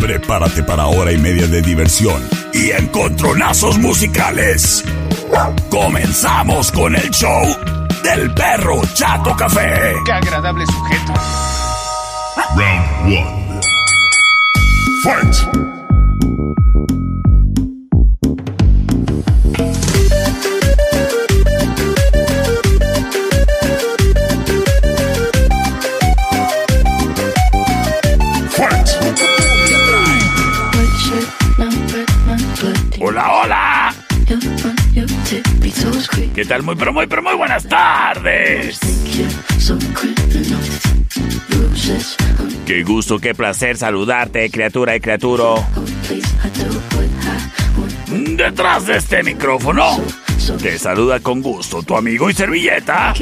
Prepárate para hora y media de diversión y encontronazos musicales. Comenzamos con el show del perro Chato Café. Qué agradable sujeto. Round 1. Fight. ¿Qué tal? Muy, pero muy, pero muy buenas tardes. Qué gusto, qué placer saludarte, criatura y criatura. Detrás de este micrófono, te saluda con gusto tu amigo y servilleta.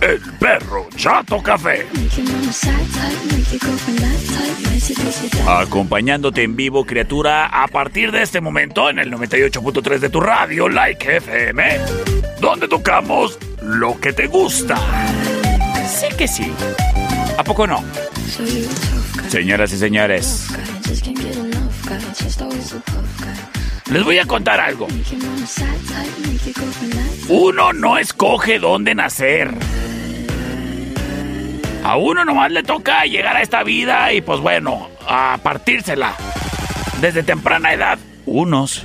El perro Chato Café. Acompañándote en vivo, criatura, a partir de este momento en el 98.3 de tu radio, Like FM, donde tocamos lo que te gusta. Sí que sí. ¿A poco no? Señoras y señores, les voy a contar algo. Uno no escoge dónde nacer. A uno nomás le toca llegar a esta vida y pues bueno, a partírsela. Desde temprana edad, unos.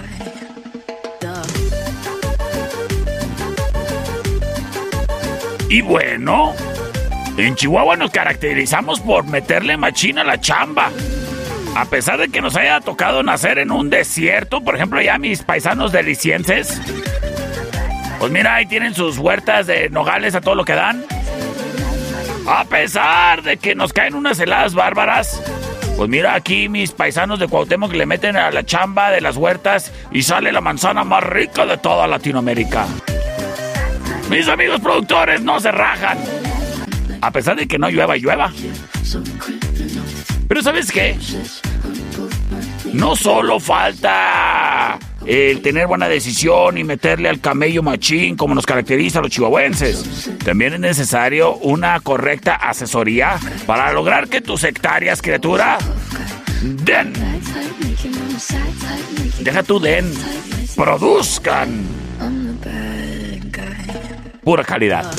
Y bueno, en Chihuahua nos caracterizamos por meterle machina a la chamba. A pesar de que nos haya tocado nacer en un desierto, por ejemplo, ya mis paisanos delicienses, pues mira, ahí tienen sus huertas de nogales a todo lo que dan. A pesar de que nos caen unas heladas bárbaras, pues mira aquí mis paisanos de Cuauhtémoc le meten a la chamba de las huertas y sale la manzana más rica de toda Latinoamérica. Mis amigos productores no se rajan. A pesar de que no llueva, llueva. Pero ¿sabes qué? No solo falta el tener buena decisión y meterle al camello machín como nos caracteriza a los chihuahuenses. También es necesario una correcta asesoría para lograr que tus hectáreas, criatura, den. Deja tu den. Produzcan. Pura calidad.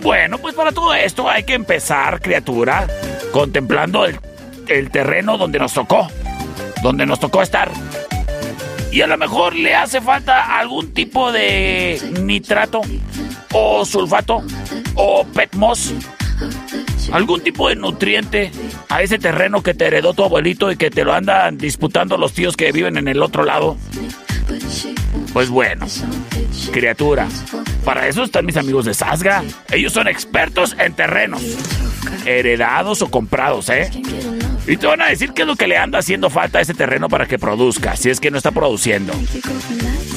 Bueno, pues para todo esto hay que empezar, criatura, contemplando el, el terreno donde nos tocó. Donde nos tocó estar y a lo mejor le hace falta algún tipo de nitrato o sulfato o petmos, algún tipo de nutriente a ese terreno que te heredó tu abuelito y que te lo andan disputando los tíos que viven en el otro lado. Pues bueno, criatura, para eso están mis amigos de Sasga. Ellos son expertos en terrenos, heredados o comprados, ¿eh? Y te van a decir qué es lo que le anda haciendo falta a ese terreno para que produzca, si es que no está produciendo.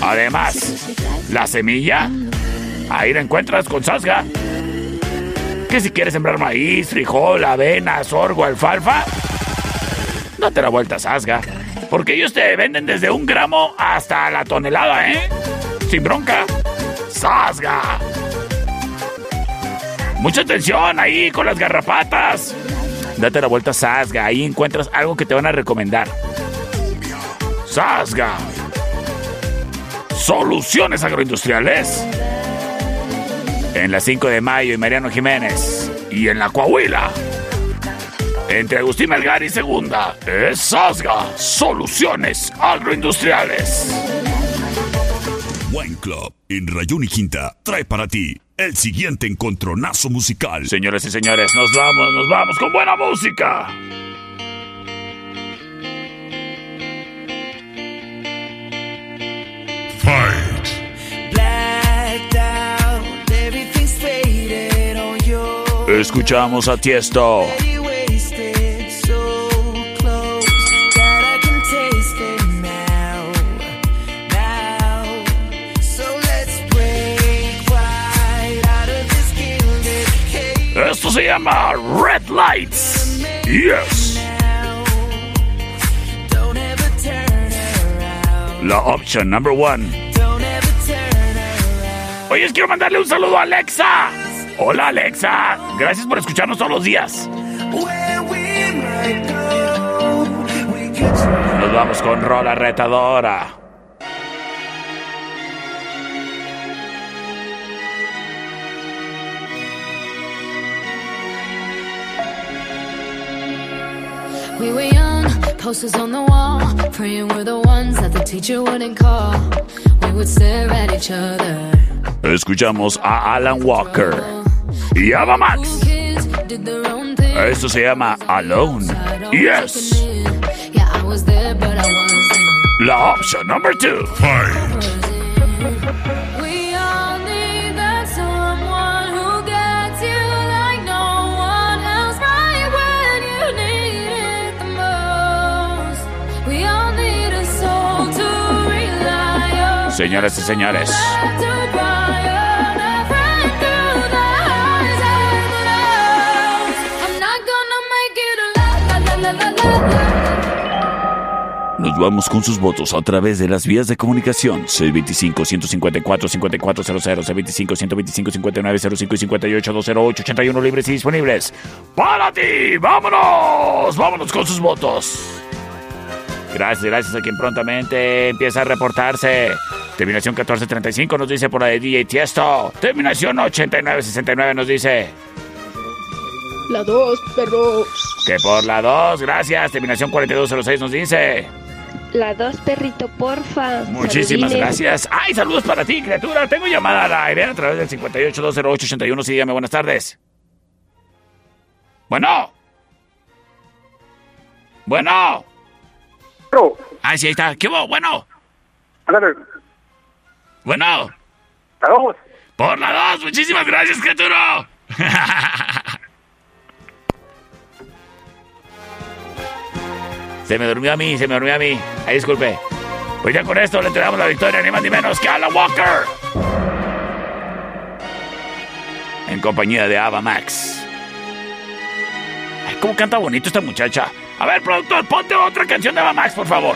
Además, la semilla, ahí la encuentras con Sasga. Que si quieres sembrar maíz, frijol, avena, sorgo, alfalfa, date la vuelta Sasga. Porque ellos te venden desde un gramo hasta la tonelada, ¿eh? Sin bronca. Sasga. Mucha atención ahí con las garrapatas. Date la vuelta a Sasga, ahí encuentras algo que te van a recomendar. Sasga. Soluciones agroindustriales. En la 5 de mayo y Mariano Jiménez. Y en la Coahuila. Entre Agustín Melgar y Segunda. Es Sasga. Soluciones agroindustriales. Wine Club en Rayón y Quinta trae para ti el siguiente encontronazo musical. Señores y señores, nos vamos, nos vamos con buena música. Fight. Escuchamos a Tiesto. Se llama Red Lights. Yes. La opción number one. Oye, quiero mandarle un saludo a Alexa. Hola Alexa, gracias por escucharnos todos los días. Nos vamos con Rola Retadora. We were young, posters on the wall, praying we're the ones that the teacher wouldn't call. We would stare at each other. Escuchamos a Alan Walker y Ava Max. Kids did their own thing. Esto se llama Alone. Yes. Yeah, I was there, but I wasn't. La opción number two. Fight. La la la. nos vamos con sus votos a través de las vías de comunicación C25-154-5400, C25-125-5905 y 58-208-81 libres y disponibles. ¡Para ti! ¡Vámonos! ¡Vámonos con sus votos! Gracias, gracias a quien prontamente empieza a reportarse. Terminación 1435 nos dice por la de DJ Tiesto. Terminación 8969 nos dice La dos, perros. que por la 2, gracias. Terminación 4206 nos dice. La dos, perrito, porfa. Muchísimas Saludines. gracias. ¡Ay, saludos para ti, criatura! Tengo llamada al aire a través del 58-208-81. Sí, dígame, buenas tardes. Bueno. Bueno. Pero, Ay, sí, ahí está. ¿Qué hubo? Bueno. Bueno. la dos. Por la 2. Muchísimas gracias, criatura. se me durmió a mí, se me durmió a mí. Ay, disculpe. Pues ya con esto le entregamos la victoria, ni más ni menos que a la Walker. En compañía de Ava Max. Ay, cómo canta bonito esta muchacha. A ver, productor, ponte otra canción de Ava Max, por favor.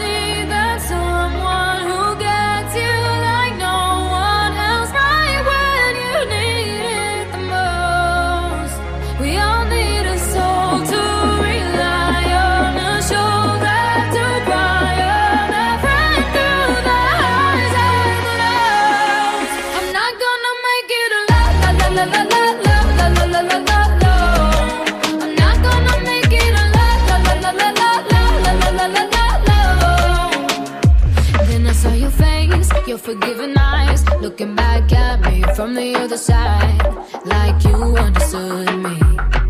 from the other side, like you understood me.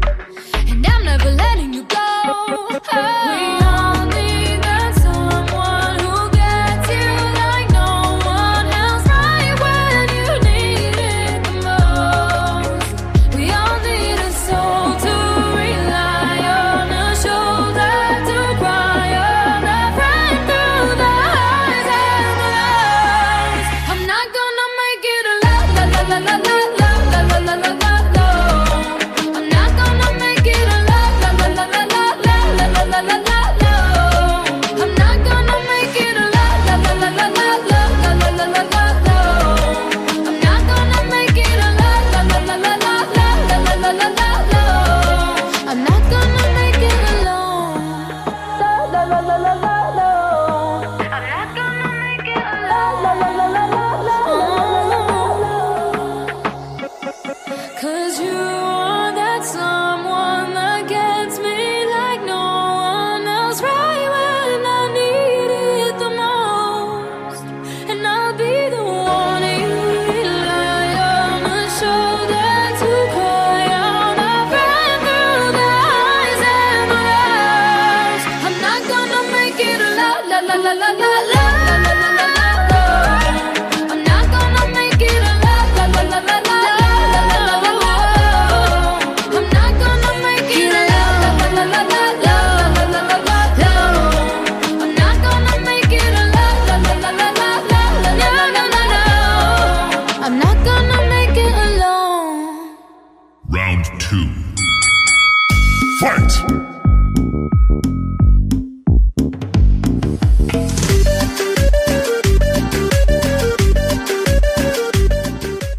Fight!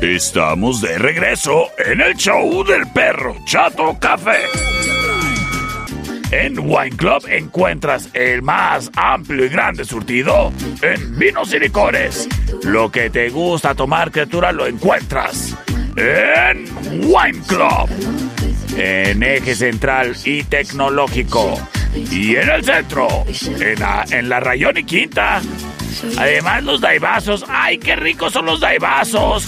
Estamos de regreso en el show del perro Chato Café. En Wine Club encuentras el más amplio y grande surtido en vinos y licores. Lo que te gusta tomar, criatura, lo encuentras en Wine Club. En eje central y tecnológico. Y en el centro, en la, en la Rayón y Quinta. Además, los daibazos. ¡Ay, qué ricos son los daibazos!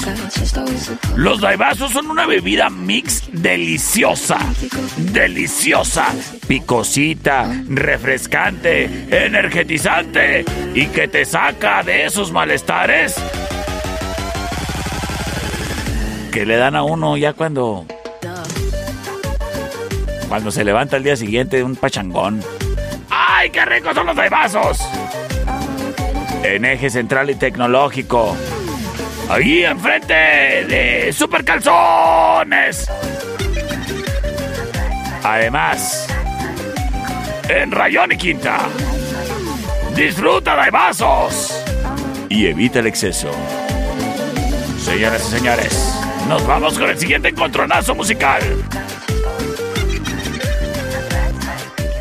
Los daibazos son una bebida mix deliciosa. Deliciosa. Picosita, refrescante, energetizante. Y que te saca de esos malestares. Que le dan a uno ya cuando. Cuando se levanta el día siguiente un pachangón. ¡Ay, qué ricos son los daibazos! en eje central y tecnológico. Ahí enfrente de Super Calzones. Además, en Rayón y Quinta. Disfruta de vasos y evita el exceso. Señoras y señores, nos vamos con el siguiente encontronazo musical.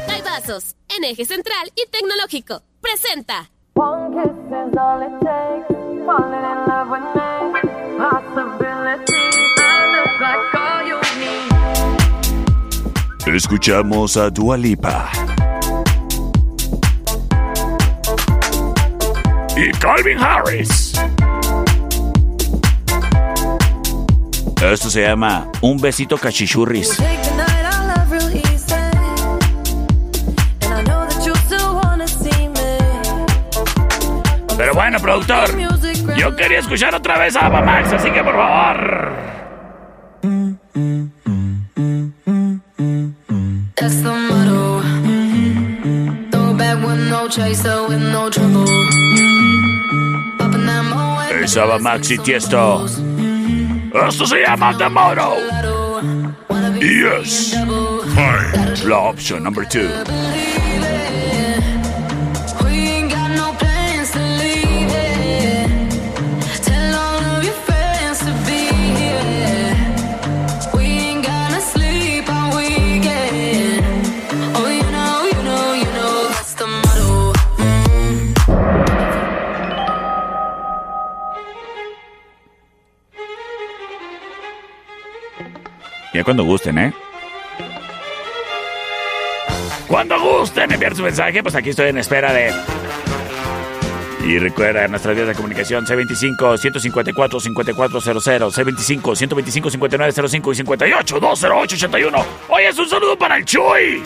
Daibazos, en eje central y tecnológico. Presenta. One kiss is all it takes. Esto se llama Un besito cachichurris. Pero bueno, productor, yo quería escuchar otra vez a Max, así que por favor. That's the motto. Throw back with no chaser, with no trouble. Popping that Moet. Es Ava Max y Tiesto. Esto se llama The Moto. Yes. Fight! La opción number two. Cuando gusten, ¿eh? Cuando gusten enviar su mensaje, pues aquí estoy en espera de... Y recuerda nuestras vías de comunicación C25-154-5400, C25-125-5905 y 58-208-81. Hoy es un saludo para el Chuy.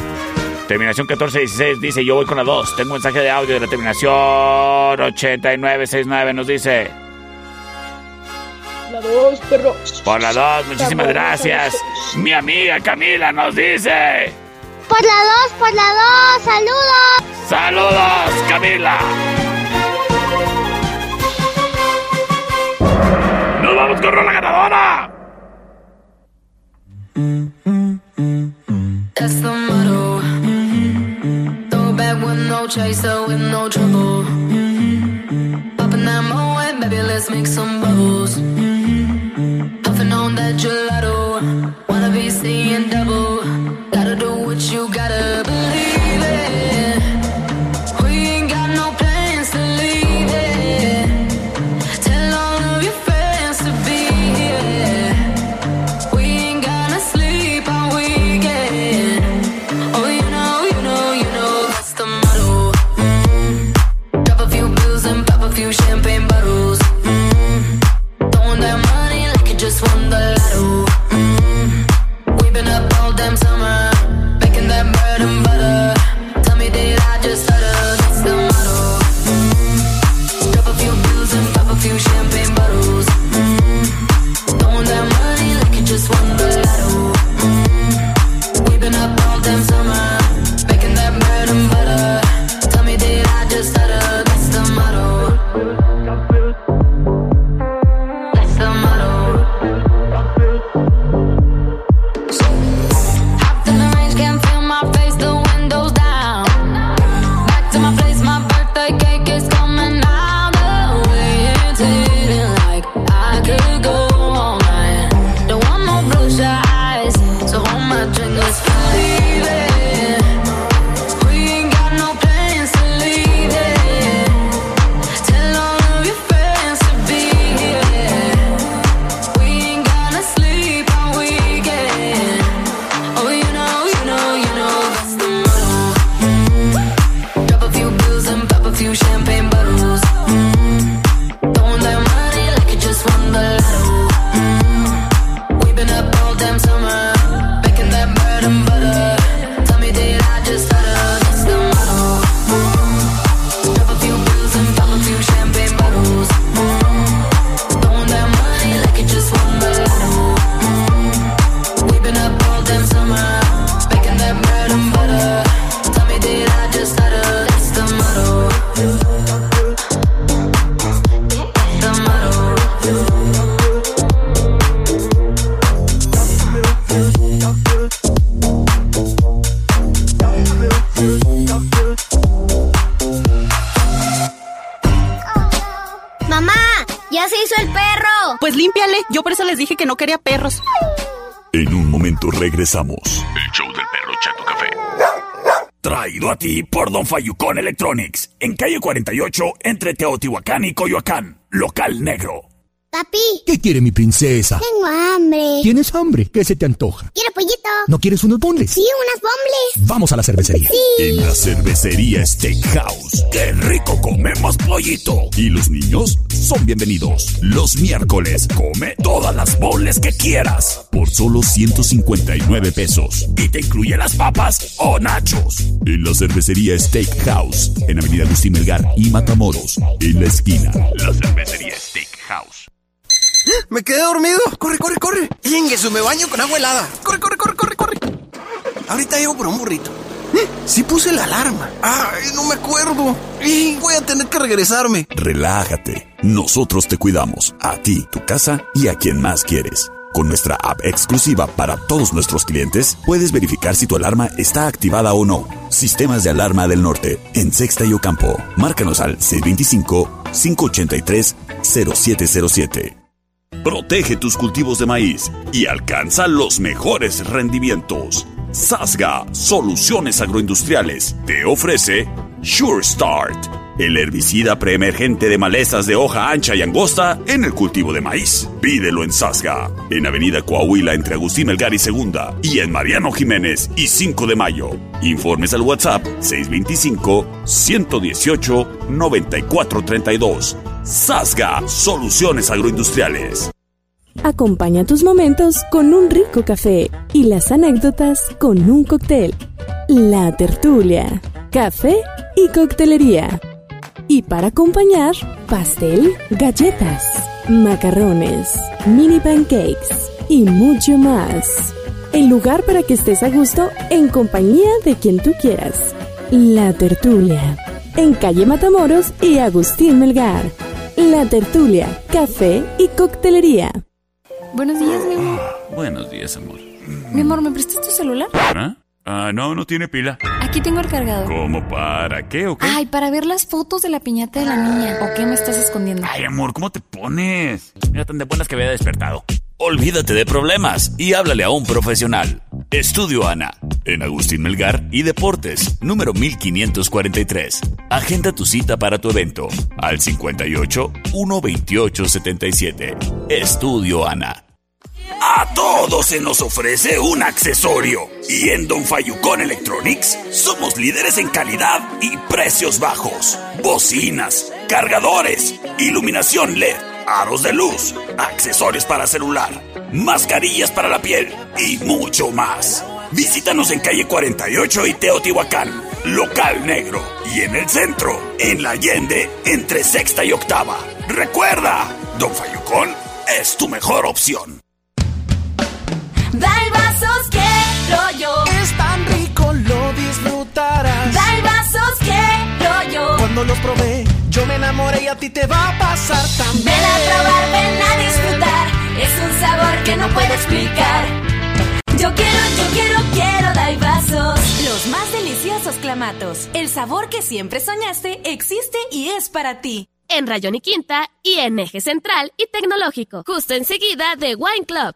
Terminación 1416 dice, yo voy con la 2. Tengo un mensaje de audio de la terminación 8969. Nos dice, La dos, perro. por la 2, muchísimas gracias. Mi amiga Camila nos dice, Por la dos, por la dos, saludos. saludos Camila. Nos vamos con la ganadora. That's the motto. Throw back with no chaser, with no trouble. Popping that Moet, baby, let's make some bubbles. gelato. Wanna be seeing double. Gotta do what you gotta. Regresamos. El show del perro Chato Café. Traído a ti por Don Fayucón Electronics. En calle 48, entre Teotihuacán y Coyoacán. Local negro. Papi, ¿Qué quiere mi princesa? tengo hambre. ¿Tienes hambre? ¿Qué se te antoja? Quiero pollito. ¿No quieres unos bonles? Sí, unas bombles. Vamos a la cervecería. Sí. En la cervecería Steakhouse. ¡Qué rico comemos pollito! Y los niños son bienvenidos. Los miércoles Come todas las boles que quieras. por solo 159 pesos. Y te incluye las papas o nachos. En la cervecería Steakhouse. En Avenida Agustín Melgar y Matamoros. En la esquina. La cervecería Steakhouse. Me quedé dormido. Corre, corre, corre. Ingueso, me baño con agua helada. Corre, corre, corre, corre, corre. Ahorita llego por un burrito. ¿Eh? Sí puse la alarma. Ay, no me acuerdo. Y voy a tener que regresarme. Relájate. Nosotros te cuidamos. A ti, tu casa y a quien más quieres. Con nuestra app exclusiva para todos nuestros clientes, puedes verificar si tu alarma está activada o no. Sistemas de alarma del norte, en Sexta y Ocampo. Márcanos al 625-583-0707. Protege tus cultivos de maíz y alcanza los mejores rendimientos. Sasga Soluciones Agroindustriales te ofrece Sure Start, el herbicida preemergente de malezas de hoja ancha y angosta en el cultivo de maíz. Pídelo en Sasga, en Avenida Coahuila entre Agustín Melgar y Segunda, y en Mariano Jiménez y 5 de Mayo. Informes al WhatsApp 625-118-9432. Sasga Soluciones Agroindustriales. Acompaña tus momentos con un rico café y las anécdotas con un cóctel. La tertulia, café y coctelería. Y para acompañar, pastel, galletas, macarrones, mini pancakes y mucho más. El lugar para que estés a gusto en compañía de quien tú quieras. La tertulia. En calle Matamoros y Agustín Melgar. La tertulia, café y coctelería. Buenos días, mi amor. Buenos días, amor. Mi amor, ¿me prestas tu celular? ¿Ah? Ah, no, no tiene pila. Aquí tengo el cargador. ¿Cómo para qué o qué? Ay, para ver las fotos de la piñata de la niña. ¿O qué me estás escondiendo? Ay, amor, ¿cómo te pones? Mira, tan de buenas que había despertado. Olvídate de problemas y háblale a un profesional. Estudio Ana, en Agustín Melgar y Deportes, número 1543. Agenda tu cita para tu evento al 58 128 77. Estudio Ana. A todos se nos ofrece un accesorio. Y en Don Fayucón Electronics somos líderes en calidad y precios bajos. Bocinas, cargadores, iluminación LED, aros de luz, accesorios para celular, mascarillas para la piel y mucho más. Visítanos en calle 48 y Teotihuacán, local negro. Y en el centro, en la Allende, entre sexta y octava. Recuerda, Don Fayucón es tu mejor opción. Dai vasos quiero yo. Es tan rico, lo disfrutarás. Dai vasos quiero yo. Cuando los probé, yo me enamoré y a ti te va a pasar también. Ven a probar, ven a disfrutar. Es un sabor que no puedo explicar. Yo quiero, yo quiero, quiero Dai vasos. Los más deliciosos clamatos. El sabor que siempre soñaste existe y es para ti. En Rayón y Quinta y en Eje Central y Tecnológico. Justo enseguida de Wine Club.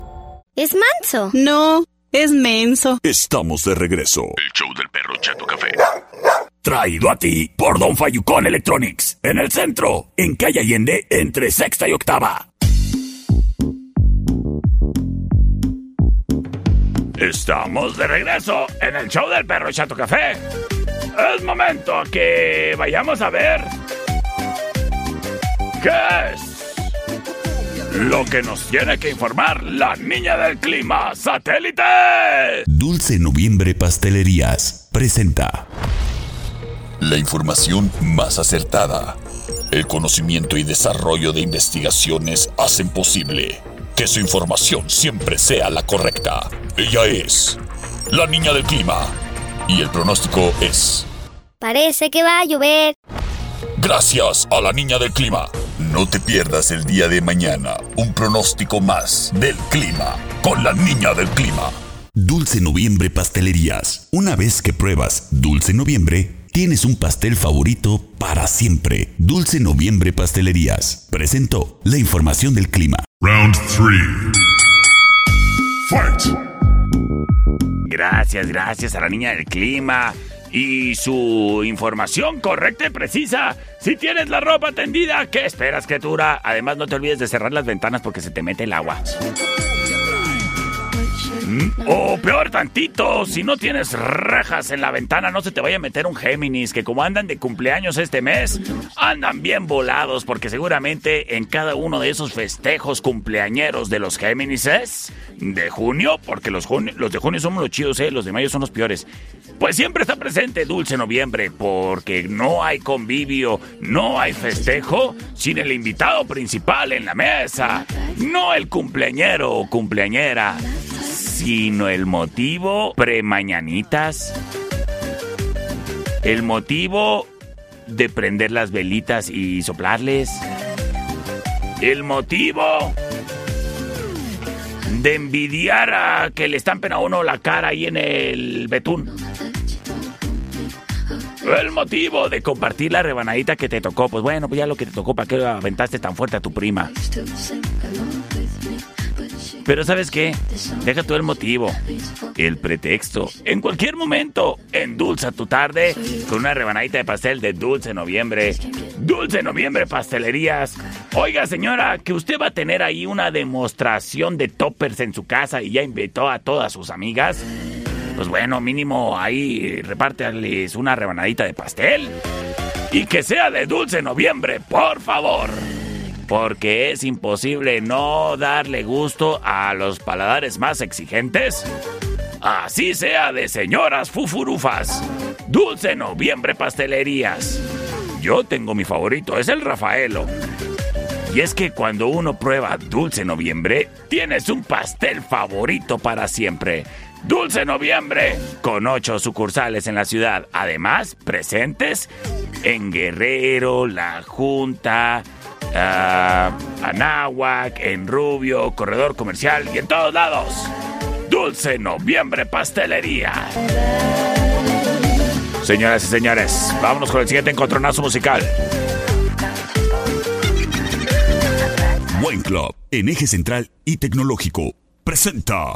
¿Es manso? No, es menso. Estamos de regreso. El show del perro Chato Café. Traído a ti por Don Fayucón Electronics. En el centro, en calle Allende, entre sexta y octava. Estamos de regreso en el show del perro Chato Café. Es momento que vayamos a ver qué es lo que nos tiene que informar la niña del clima satélite. Dulce Noviembre Pastelerías presenta La información más acertada. El conocimiento y desarrollo de investigaciones hacen posible que su información siempre sea la correcta. Ella es la niña del clima. Y el pronóstico es... Parece que va a llover. Gracias a la niña del clima. No te pierdas el día de mañana un pronóstico más del clima con la niña del clima. Dulce Noviembre Pastelerías. Una vez que pruebas Dulce Noviembre, tienes un pastel favorito para siempre. Dulce Noviembre Pastelerías. Presentó la información del clima. Round 3. Fight. Gracias, gracias a la niña del clima. Y su información correcta y precisa. Si tienes la ropa tendida, ¿qué esperas, criatura? Además, no te olvides de cerrar las ventanas porque se te mete el agua. Mm, O peor tantito, si no tienes rejas en la ventana, no se te vaya a meter un Géminis, que como andan de cumpleaños este mes, andan bien volados, porque seguramente en cada uno de esos festejos cumpleañeros de los Géminises de junio, porque los, juni- los de junio somos los chidos, ¿eh? los de mayo son los peores, pues siempre está presente Dulce Noviembre, porque no hay convivio, no hay festejo sin el invitado principal en la mesa, no el cumpleañero o cumpleañera sino el motivo premañanitas. El motivo de prender las velitas y soplarles. El motivo de envidiar a que le estampen a uno la cara ahí en el betún. El motivo de compartir la rebanadita que te tocó. Pues bueno, pues ya lo que te tocó, ¿para qué aventaste tan fuerte a tu prima? Pero ¿sabes qué? Deja tú el motivo, el pretexto. En cualquier momento, endulza tu tarde con una rebanadita de pastel de Dulce Noviembre. Dulce Noviembre Pastelerías. Oiga, señora, que usted va a tener ahí una demostración de toppers en su casa y ya invitó a todas sus amigas. Pues bueno, mínimo ahí repárteles una rebanadita de pastel. Y que sea de Dulce Noviembre, por favor porque es imposible no darle gusto a los paladares más exigentes. Así sea de señoras fufurufas. Dulce Noviembre Pastelerías. Yo tengo mi favorito, es el Rafaelo. Y es que cuando uno prueba Dulce Noviembre, tienes un pastel favorito para siempre. Dulce Noviembre, con ocho sucursales en la ciudad. Además, presentes en Guerrero, La Junta, uh, Anáhuac, en Rubio, Corredor Comercial y en todos lados. Dulce Noviembre Pastelería. Señoras y señores, vámonos con el siguiente encontronazo musical. Buen Club, en eje central y tecnológico, presenta.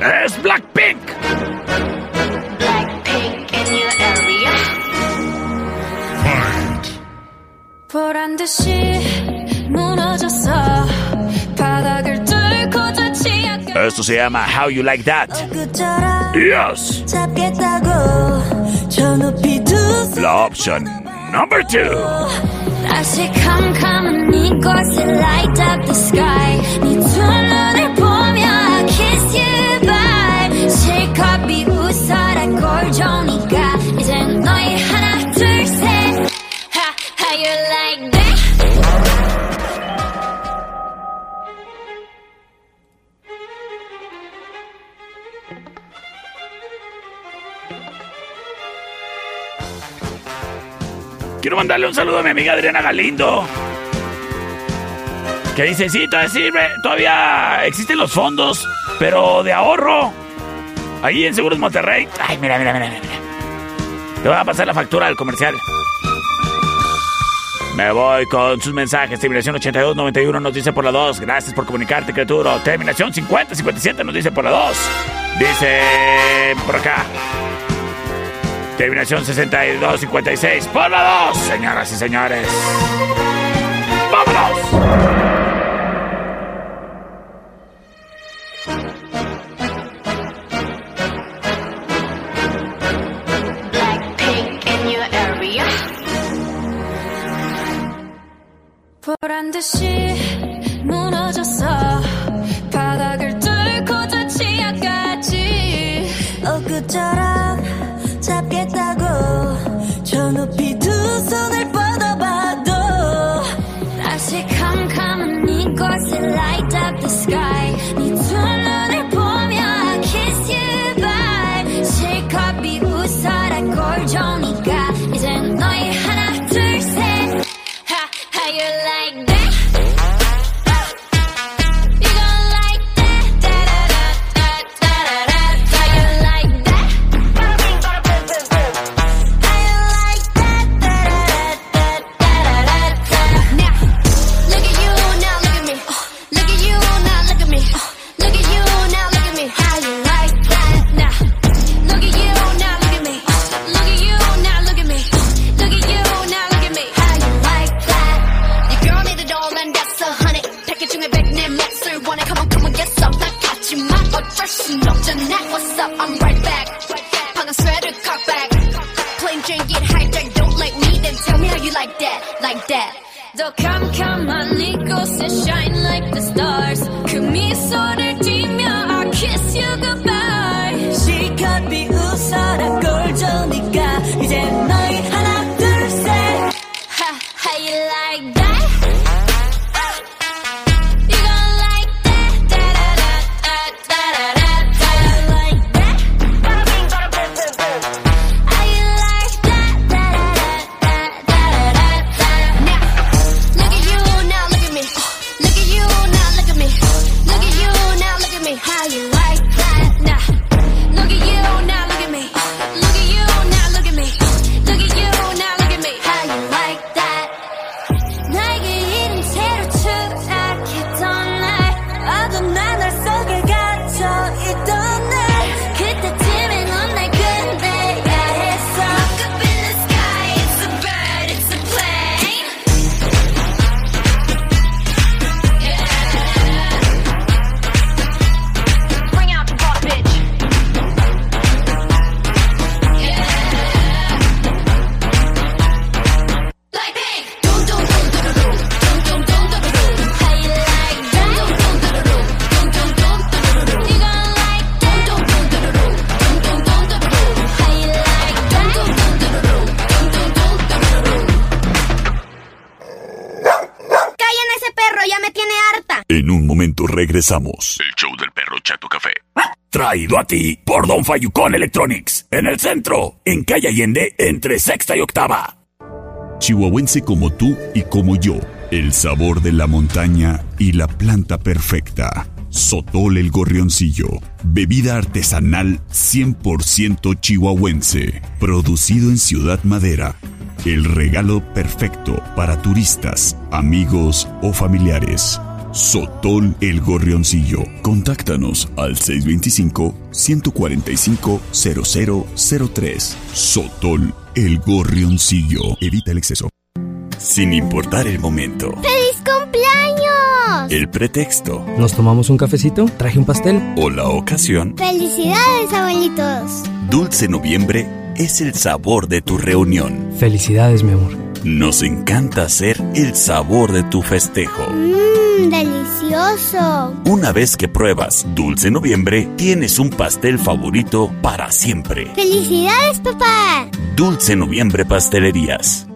There's Blackpink! Blackpink in your area. Fight. 보란 무너졌어. 바닥을 뚫고 Esto se llama How You Like That. Yes. 잡겠다고 La option number two. light up the sky. Quiero mandarle un saludo a mi amiga Adriana Galindo. Que dice, sí, todavía, sirve, todavía existen los fondos, pero de ahorro. Ahí en Seguros Monterrey. Ay, mira, mira, mira, mira. Te voy a pasar la factura del comercial. Me voy con sus mensajes. Terminación 8291 nos dice por la 2. Gracias por comunicarte, criatura. Terminación 5057 nos dice por la 2. Dice por acá. Terminación 6256 por la 2, señoras y señores. ¡Vámonos! she regresamos. El show del perro Chato Café. Traído a ti por Don Fayucón Electronics. En el centro, en calle Allende, entre sexta y octava. Chihuahuense como tú y como yo. El sabor de la montaña y la planta perfecta. Sotol el Gorrioncillo. Bebida artesanal 100% chihuahuense. Producido en Ciudad Madera. El regalo perfecto para turistas, amigos o familiares. Sotol el Gorrioncillo. Contáctanos al 625-145-0003. Sotol el Gorrioncillo. Evita el exceso. Sin importar el momento, ¡Feliz cumpleaños! el pretexto ¿Nos tomamos un cafecito? ¿Traje un pastel? o la ocasión, ¡Felicidades, abuelitos! Dulce Noviembre es el sabor de tu reunión. Felicidades, mi amor. Nos encanta ser el sabor de tu festejo. ¡Mmm, delicioso! Una vez que pruebas Dulce Noviembre, tienes un pastel favorito para siempre. ¡Felicidades, papá! Dulce Noviembre Pastelerías.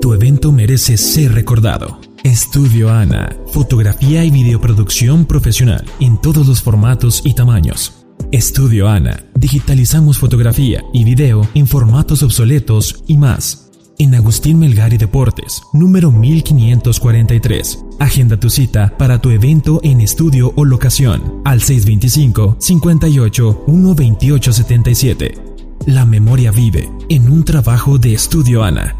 Tu evento merece ser recordado. Estudio Ana, fotografía y videoproducción profesional en todos los formatos y tamaños. Estudio Ana, digitalizamos fotografía y video en formatos obsoletos y más. En Agustín Melgar y Deportes, número 1543. Agenda tu cita para tu evento en estudio o locación al 625 58 128 77. La memoria vive en un trabajo de Estudio Ana.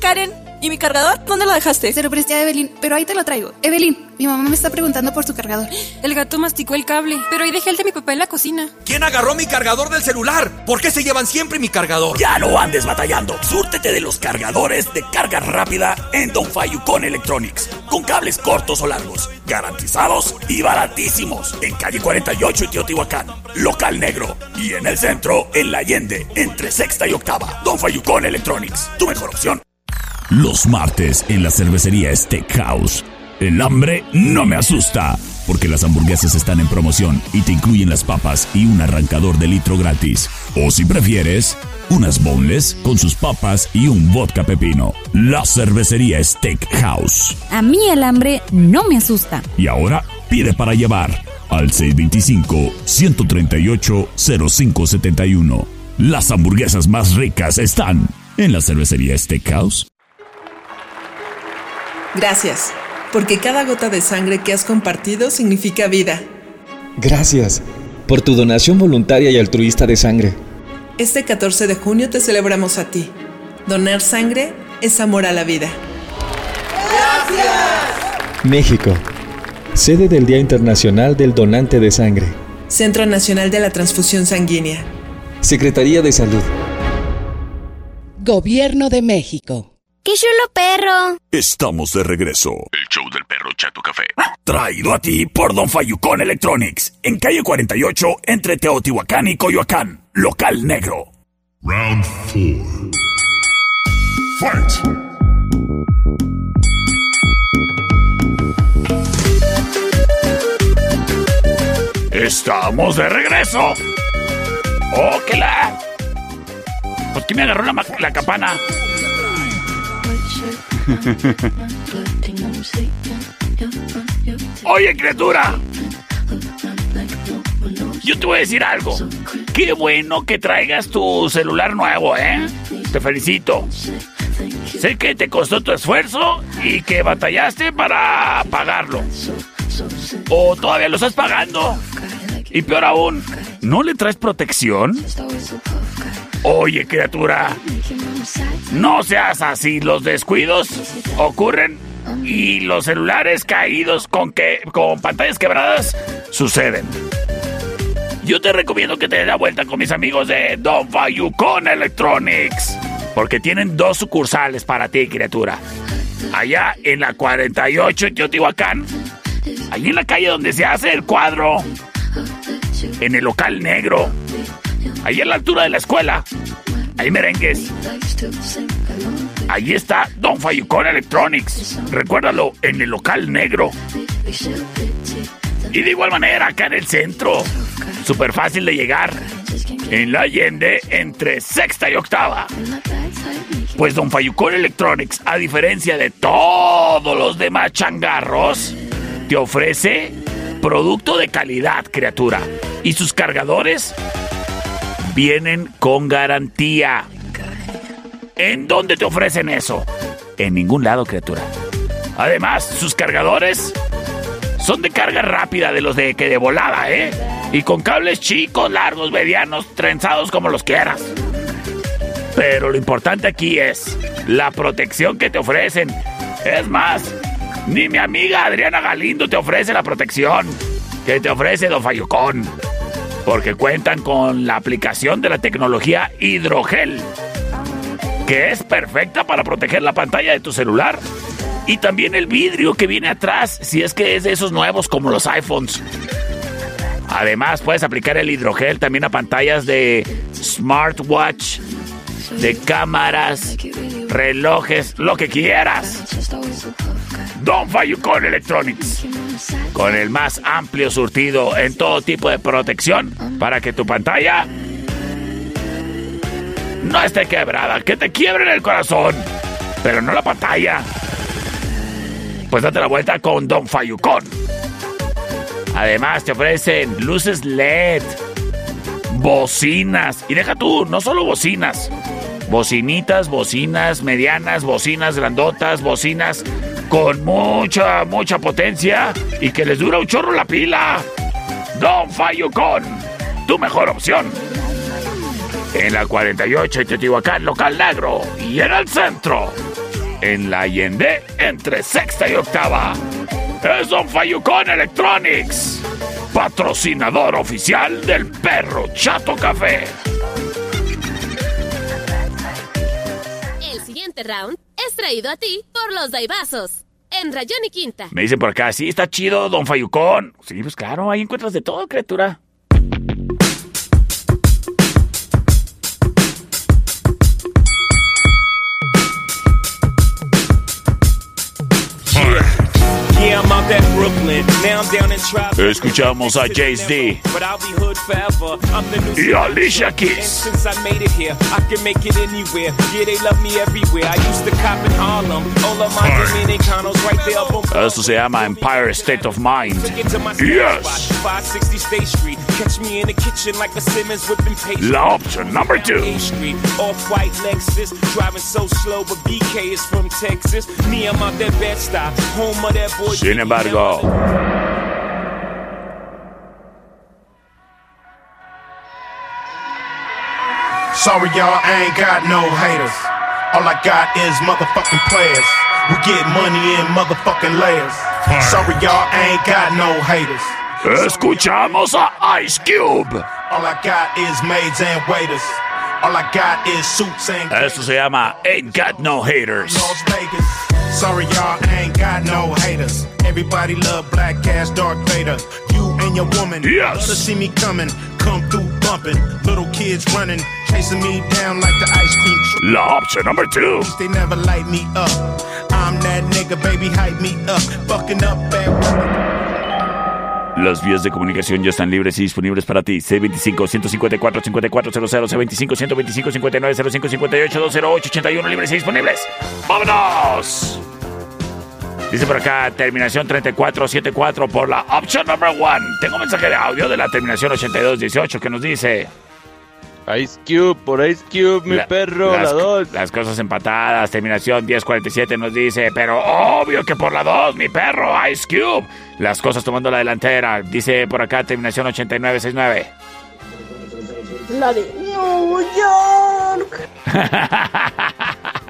Karen, ¿y mi cargador? ¿Dónde lo dejaste? Se lo presté a Evelyn, pero ahí te lo traigo. Evelyn, mi mamá me está preguntando por tu cargador. El gato masticó el cable, pero ahí dejé el de mi papá en la cocina. ¿Quién agarró mi cargador del celular? ¿Por qué se llevan siempre mi cargador? Ya no andes batallando. Súrtete de los cargadores de carga rápida en Don Fayucón Electronics. Con cables cortos o largos, garantizados y baratísimos. En calle 48 y Teotihuacán. Local negro. Y en el centro, en La Allende, entre sexta y octava. Don Fayucón Electronics. Tu mejor opción. Los martes en la cervecería Steakhouse. El hambre no me asusta, porque las hamburguesas están en promoción y te incluyen las papas y un arrancador de litro gratis. O si prefieres, unas boneless con sus papas y un vodka pepino. La cervecería Steakhouse. A mí el hambre no me asusta. Y ahora pide para llevar al 625-138-0571. Las hamburguesas más ricas están en la cervecería Steakhouse. Gracias, porque cada gota de sangre que has compartido significa vida. Gracias por tu donación voluntaria y altruista de sangre. Este 14 de junio te celebramos a ti. Donar sangre es amor a la vida. México, sede del Día Internacional del Donante de Sangre. Centro Nacional de la Transfusión Sanguínea. Secretaría de Salud. Gobierno de México. ¡Qué chulo perro! Estamos de regreso. El show del perro Chato Café. Traído a ti por Don Fayucón Electronics. En calle 48, entre Teotihuacán y Coyoacán. Local negro. Round 4. Fight! Estamos de regreso. ¡Oh, qué la! ¿Por qué me agarró la, la campana? Oye, criatura. Yo te voy a decir algo. Qué bueno que traigas tu celular nuevo, ¿eh? Te felicito. Sé que te costó tu esfuerzo y que batallaste para pagarlo. O todavía lo estás pagando. Y peor aún, ¿no le traes protección? Oye, criatura, no seas así. Los descuidos ocurren y los celulares caídos con, que, con pantallas quebradas suceden. Yo te recomiendo que te des la vuelta con mis amigos de Don Fayucón Electronics. Porque tienen dos sucursales para ti, criatura. Allá en la 48 en Teotihuacán. Allí en la calle donde se hace el cuadro. En el local negro. Ahí a la altura de la escuela. Hay merengues. Allí está Don Fayucón Electronics. Recuérdalo, en el local negro. Y de igual manera, acá en el centro. Súper fácil de llegar. En la Allende, entre sexta y octava. Pues Don Fayucón Electronics, a diferencia de todos los demás changarros, te ofrece producto de calidad, criatura. Y sus cargadores vienen con garantía. ¿En dónde te ofrecen eso? En ningún lado, criatura. Además, sus cargadores son de carga rápida, de los de que de volada, ¿eh? Y con cables chicos, largos, medianos, trenzados como los quieras. Pero lo importante aquí es la protección que te ofrecen. Es más, ni mi amiga Adriana Galindo te ofrece la protección que te ofrece Don Fayucón. Porque cuentan con la aplicación de la tecnología hidrogel, que es perfecta para proteger la pantalla de tu celular. Y también el vidrio que viene atrás, si es que es de esos nuevos como los iPhones. Además, puedes aplicar el hidrogel también a pantallas de smartwatch, de cámaras, relojes, lo que quieras. Don Fayucon Electronics. Con el más amplio surtido en todo tipo de protección para que tu pantalla no esté quebrada, que te en el corazón, pero no la pantalla. Pues date la vuelta con Don Fayucon. Además te ofrecen luces LED, bocinas, y deja tú, no solo bocinas, bocinitas, bocinas medianas, bocinas grandotas, bocinas con mucha, mucha potencia y que les dura un chorro la pila. Don Fayucon, tu mejor opción. En la 48 en Teotihuacán, local negro. Y en el centro, en la Allende, entre sexta y octava. Es Don Fayucon Electronics, patrocinador oficial del perro Chato Café. Siguiente round es traído a ti por los Daibazos. En Rayón y Quinta. Me dicen por acá, sí, está chido, don Fayucón. Sí, pues claro, ahí encuentras de todo, criatura. Escuchamos a Jace D y Alicia Keys. Esto se llama Empire State of Mind. Yes. La opción number two. Off-white Lexus, driving so slow, but BK is from Texas. Me, I'm out that bed stop, home of that boy. Sin embargo. Sorry, y'all, I ain't got no haters. All I got is motherfucking players. We get money in motherfucking layers. Sorry, y'all, I ain't got no haters. Escuchamos a Ice Cube. All I got is maids and waiters. All I got is suits and. Esto se llama Ain't Got No Haters. Sorry, y'all, I ain't got no haters. Everybody love black ass Darth Vader. You and your woman. Yes. Love to see me coming. Come through bumping. Little kids running. Chasing me down like the ice cream truck. La option number two. They never light me up. I'm that nigga, baby, hype me up. Fucking up at work. Las vías de comunicación ya están libres y disponibles para ti. C25-154-5400, C25-125-5905-58-208-81 libres y disponibles. ¡Vámonos! Dice por acá, terminación 3474 por la option number one. Tengo un mensaje de audio de la terminación 8218 que nos dice... Ice Cube, por Ice Cube, mi perro, las, la 2. Las cosas empatadas, terminación 1047 nos dice, pero obvio que por la 2, mi perro, Ice Cube. Las cosas tomando la delantera, dice por acá, terminación 8969. La de New York.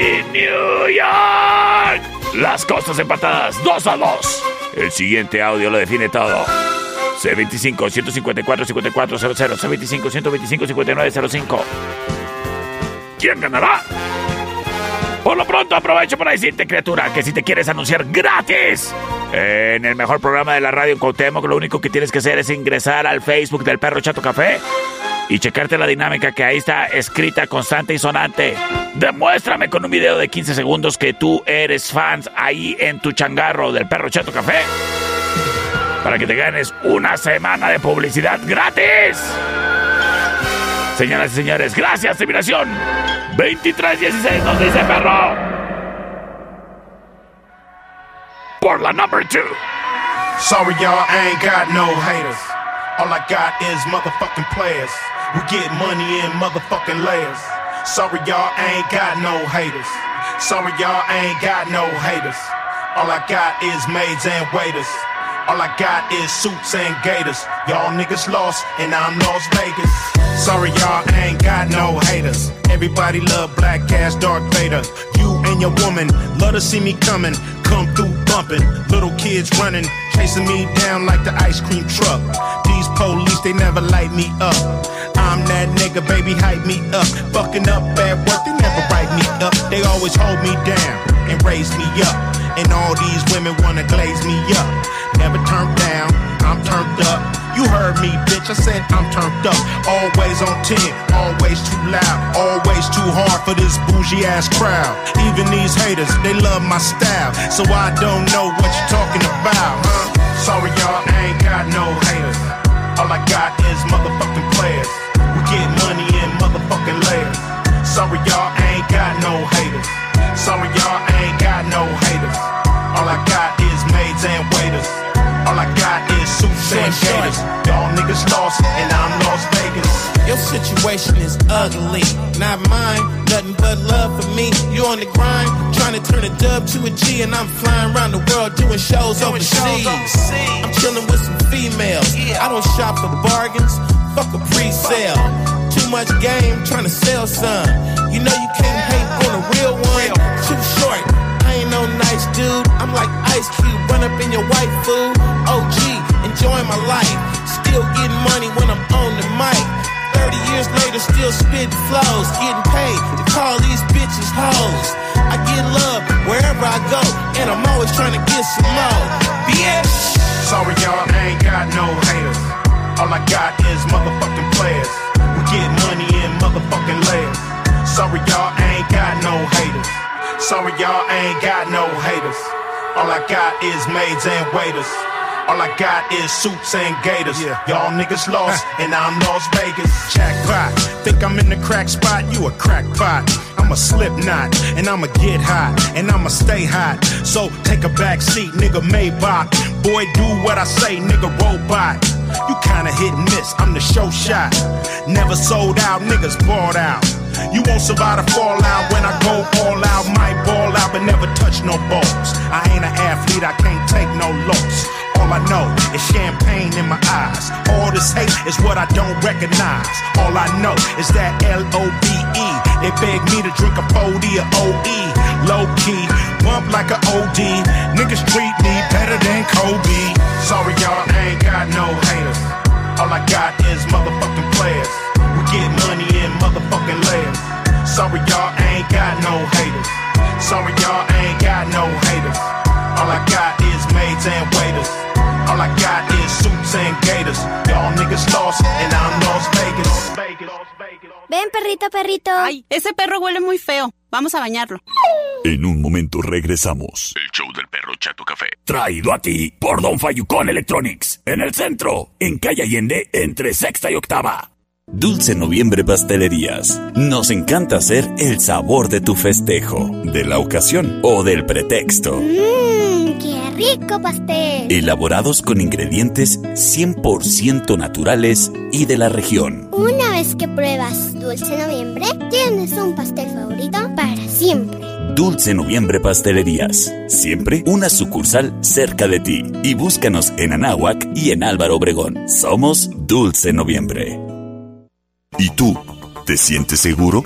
New York. Las cosas empatadas, 2 a 2. El siguiente audio lo define todo. C25 154 5400 C25 125 5905 ¿Quién ganará? Por lo pronto aprovecho para decirte, criatura, que si te quieres anunciar gratis en el mejor programa de la radio en Cuauhtémoc, lo único que tienes que hacer es ingresar al Facebook del Perro Chato Café y checarte la dinámica que ahí está escrita, constante y sonante. Demuéstrame con un video de 15 segundos que tú eres fans ahí en tu changarro del Perro Chato Café para que te ganes una semana de publicidad gratis. Señoras y señores, gracias, terminación 2316 nos dice perro. por la number two. Sorry, y'all, I ain't got no haters. All I got is motherfucking players. We get money in motherfucking layers. Sorry, y'all, ain't got no haters. Sorry, y'all, ain't got no haters. All I got is maids and waiters. All I got is suits and gators. Y'all niggas lost, and I'm Las Vegas. Sorry, y'all, ain't got no haters. Everybody love black ass Darth Vader. You and your woman love to see me coming. Come through bumping. Little kids running, chasing me down like the ice cream truck. These police, they never light me up. I'm that nigga, baby, hype me up. Fucking up at work, they never write me up. They always hold me down and raise me up. And all these women wanna glaze me up. Never turned down, I'm turned up. You heard me, bitch, I said I'm turned up. Always on 10, always too loud, always too hard for this bougie ass crowd. Even these haters, they love my style. So I don't know what you're talking about, huh? Sorry, y'all, I ain't got no haters. All I got is motherfucking players. We get money in motherfucking layers. Sorry, y'all, I ain't got no haters. Sorry, y'all, I ain't got no haters. All I got is maids and waiters. All I got is suits and gators. Y'all niggas situation is ugly, not mine. Nothing but love for me. You on the grind, trying to turn a dub to a G, and I'm flying around the world doing shows overseas. I'm chilling with some females. Yeah. I don't shop for bargains. Fuck a pre-sale. Too much game, trying to sell some. You know you can't hate on a real one. Too short. I ain't no nice dude. I'm like Ice Cube, run up in your white food. OG, enjoying my life. Still getting money when I'm on the mic. 30 years later, still spitting flows. Getting paid to call these bitches hoes. I get love wherever I go, and I'm always trying to get some more. Sorry, y'all, I ain't got no haters. All I got is motherfucking players. We get money in motherfucking layers. Sorry, y'all, I ain't got no haters. Sorry, y'all, I ain't got no haters. All I got is maids and waiters. All I got is suits and gators. Y'all niggas lost, and I'm Las Vegas. Jackpot. Think I'm in the crack spot? You a crackpot. I'm a slip knot, and I'ma get hot, and I'ma stay hot. So take a back seat, nigga Maybach. Boy, do what I say, nigga robot. You kinda hit and miss, I'm the show shot. Never sold out, niggas bought out. You won't survive the fallout when I go all out. Might ball out, but never touch no balls. I ain't an athlete, I can't take no loss. All I know is champagne in my eyes. All this hate is what I don't recognize. All I know is that L O B E. They beg me to drink a 40 or OE. Low key, bump like a OD. Niggas treat me better than Kobe. Sorry, y'all, I ain't got no haters. All I got is motherfucking players. We get money in motherfucking layers. Sorry, y'all, I ain't got no haters. Sorry, y'all, I ain't got no haters. Perrito, perrito. Ay, ese perro huele muy feo. Vamos a bañarlo. En un momento regresamos. El show del perro Chato Café. Traído a ti por Don Fayucón Electronics. En el centro, en calle Allende, entre sexta y octava. Dulce Noviembre Pastelerías. Nos encanta hacer el sabor de tu festejo, de la ocasión o del pretexto. Qué rico pastel. Elaborados con ingredientes 100% naturales y de la región. Una vez que pruebas Dulce Noviembre, tienes un pastel favorito para siempre. Dulce Noviembre Pastelerías. Siempre una sucursal cerca de ti. Y búscanos en Anáhuac y en Álvaro Obregón. Somos Dulce Noviembre. ¿Y tú? ¿Te sientes seguro?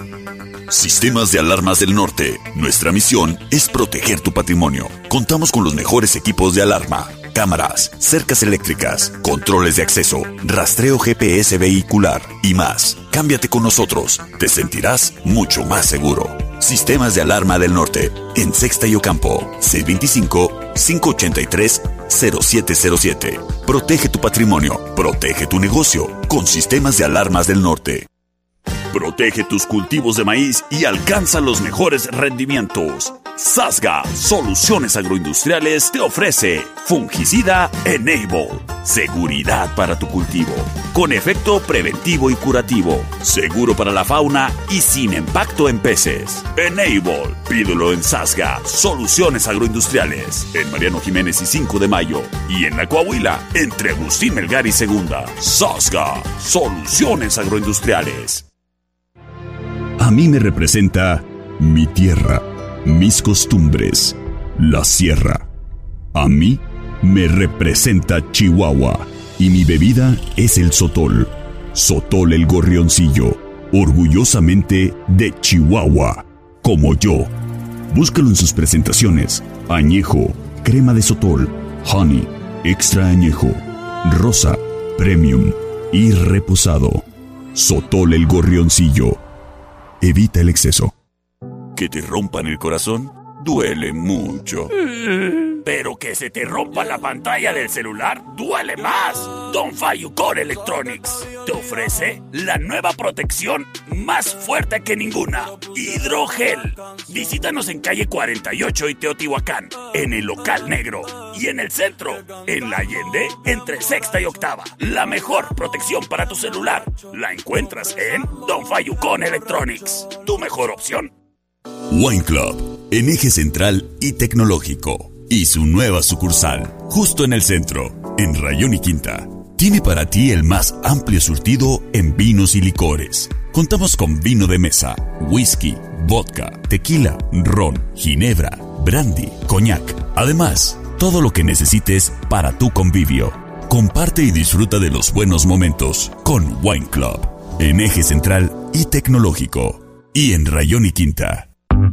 Sistemas de Alarmas del Norte. Nuestra misión es proteger tu patrimonio. Contamos con los mejores equipos de alarma. Cámaras, cercas eléctricas, controles de acceso, rastreo GPS vehicular y más. Cámbiate con nosotros. Te sentirás mucho más seguro. Sistemas de Alarma del Norte. En Sexta y Ocampo. 625-583-0707. Protege tu patrimonio. Protege tu negocio. Con Sistemas de Alarmas del Norte. Protege tus cultivos de maíz y alcanza los mejores rendimientos. Sasga Soluciones Agroindustriales te ofrece fungicida Enable. Seguridad para tu cultivo. Con efecto preventivo y curativo. Seguro para la fauna y sin impacto en peces. Enable. Pídelo en Sasga Soluciones Agroindustriales. En Mariano Jiménez y 5 de Mayo. Y en la Coahuila. Entre Agustín Melgar y Segunda. Sasga Soluciones Agroindustriales. A mí me representa mi tierra, mis costumbres, la sierra. A mí me representa Chihuahua y mi bebida es el sotol. Sotol el gorrioncillo, orgullosamente de Chihuahua, como yo. Búscalo en sus presentaciones: añejo, crema de sotol, honey, extra añejo, rosa, premium y reposado. Sotol el gorrioncillo. Evita el exceso. Que te rompan el corazón duele mucho. Pero que se te rompa la pantalla del celular duele más. Don Core Electronics te ofrece la nueva protección más fuerte que ninguna. Hidrogel. Visítanos en calle 48 y Teotihuacán, en el local negro y en el centro, en la Allende, entre sexta y octava. La mejor protección para tu celular la encuentras en Don Core Electronics. Tu mejor opción. Wine Club, en eje central y tecnológico. Y su nueva sucursal, justo en el centro, en Rayón y Quinta. Tiene para ti el más amplio surtido en vinos y licores. Contamos con vino de mesa, whisky, vodka, tequila, ron, ginebra, brandy, coñac. Además, todo lo que necesites para tu convivio. Comparte y disfruta de los buenos momentos con Wine Club, en eje central y tecnológico. Y en Rayón y Quinta.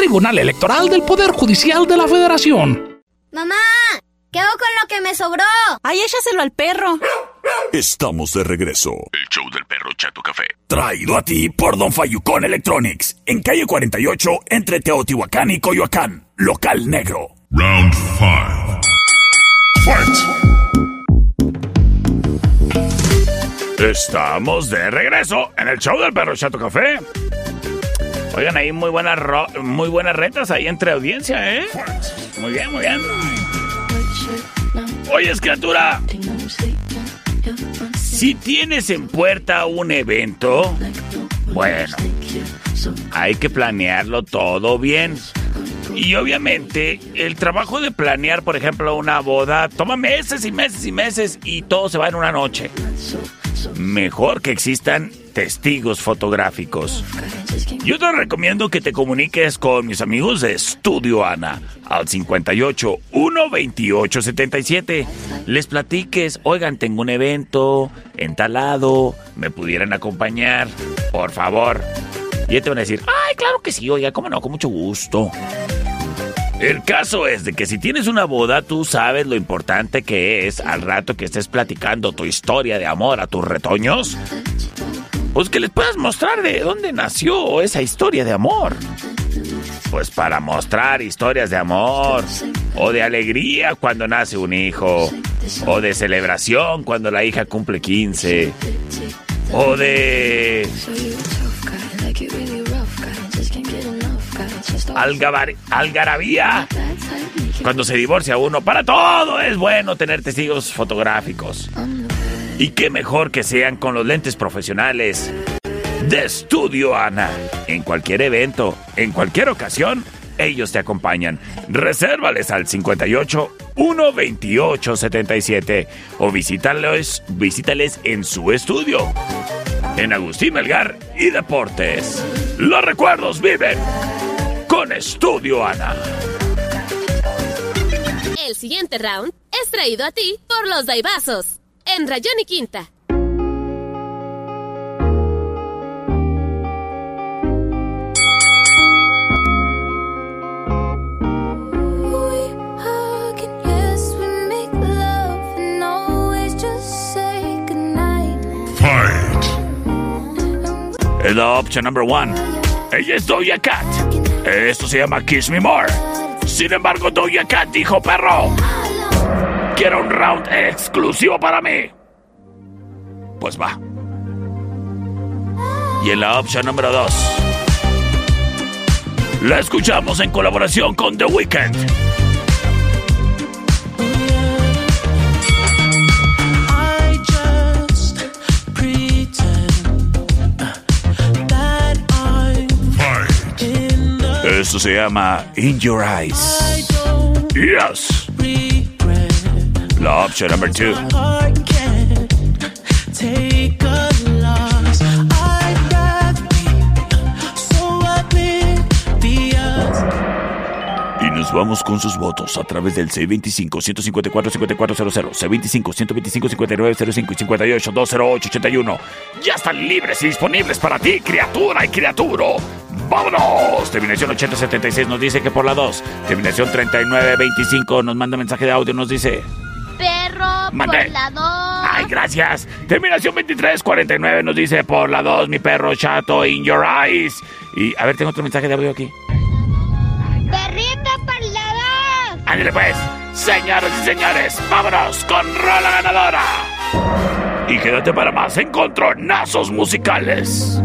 Tribunal Electoral del Poder Judicial de la Federación. ¡Mamá! ¿Qué hago con lo que me sobró? ¡Ay, échaselo al perro! Estamos de regreso. El show del perro Chato Café. Traído a ti por Don Fayucón Electronics. En calle 48, entre Teotihuacán y Coyoacán. Local negro. Round 5. Fight! Estamos de regreso en el show del perro Chato Café. Oigan, ahí muy buenas, muy buenas retas ahí entre audiencia, ¿eh? Muy bien, muy bien. Oye, criatura. Si tienes en puerta un evento, bueno, hay que planearlo todo bien. Y obviamente el trabajo de planear, por ejemplo, una boda toma meses y meses y meses y todo se va en una noche mejor que existan testigos fotográficos. Yo te recomiendo que te comuniques con mis amigos de Estudio Ana al 58 128 77. Les platiques, oigan, tengo un evento entalado, me pudieran acompañar, por favor. Y te van a decir, ay, claro que sí, oiga, cómo no, con mucho gusto. El caso es de que si tienes una boda, tú sabes lo importante que es al rato que estés platicando tu historia de amor a tus retoños. Pues que les puedas mostrar de dónde nació esa historia de amor. Pues para mostrar historias de amor, o de alegría cuando nace un hijo, o de celebración cuando la hija cumple 15, o de algarabía. Cuando se divorcia uno, para todo es bueno tener testigos fotográficos. Y qué mejor que sean con los lentes profesionales de Estudio Ana. En cualquier evento, en cualquier ocasión, ellos te acompañan. Resérvales al 58 128 77 o visítales, visítales en su estudio. En Agustín Melgar y Deportes. Los recuerdos viven con Estudio Ana. El siguiente round es traído a ti por los Daibazos, en Rayón y Quinta. Fight. Es la opción number one. Ella es Doja Cat. Esto se llama Kiss Me More. Sin embargo, Doja Cat dijo, perro, quiero un round exclusivo para mí. Pues va. Y en la opción número 2, la escuchamos en colaboración con The Weeknd. Esto se llama In Your Eyes. Yes. La opción number two. Vamos con sus votos a través del C25 154 5400 C25-125-5905 y 58-208-81. Ya están libres y disponibles para ti, criatura y criaturo. ¡Vámonos! Terminación 8076 nos dice que por la 2. Terminación 3925 nos manda mensaje de audio, nos dice... Perro, por la 2. Ay, gracias. Terminación 2349 nos dice por la 2, mi perro chato, in your eyes. Y a ver, tengo otro mensaje de audio aquí. Perri Ándale pues, señores y señores, vámonos con rola ganadora. Y quédate para más encontronazos musicales.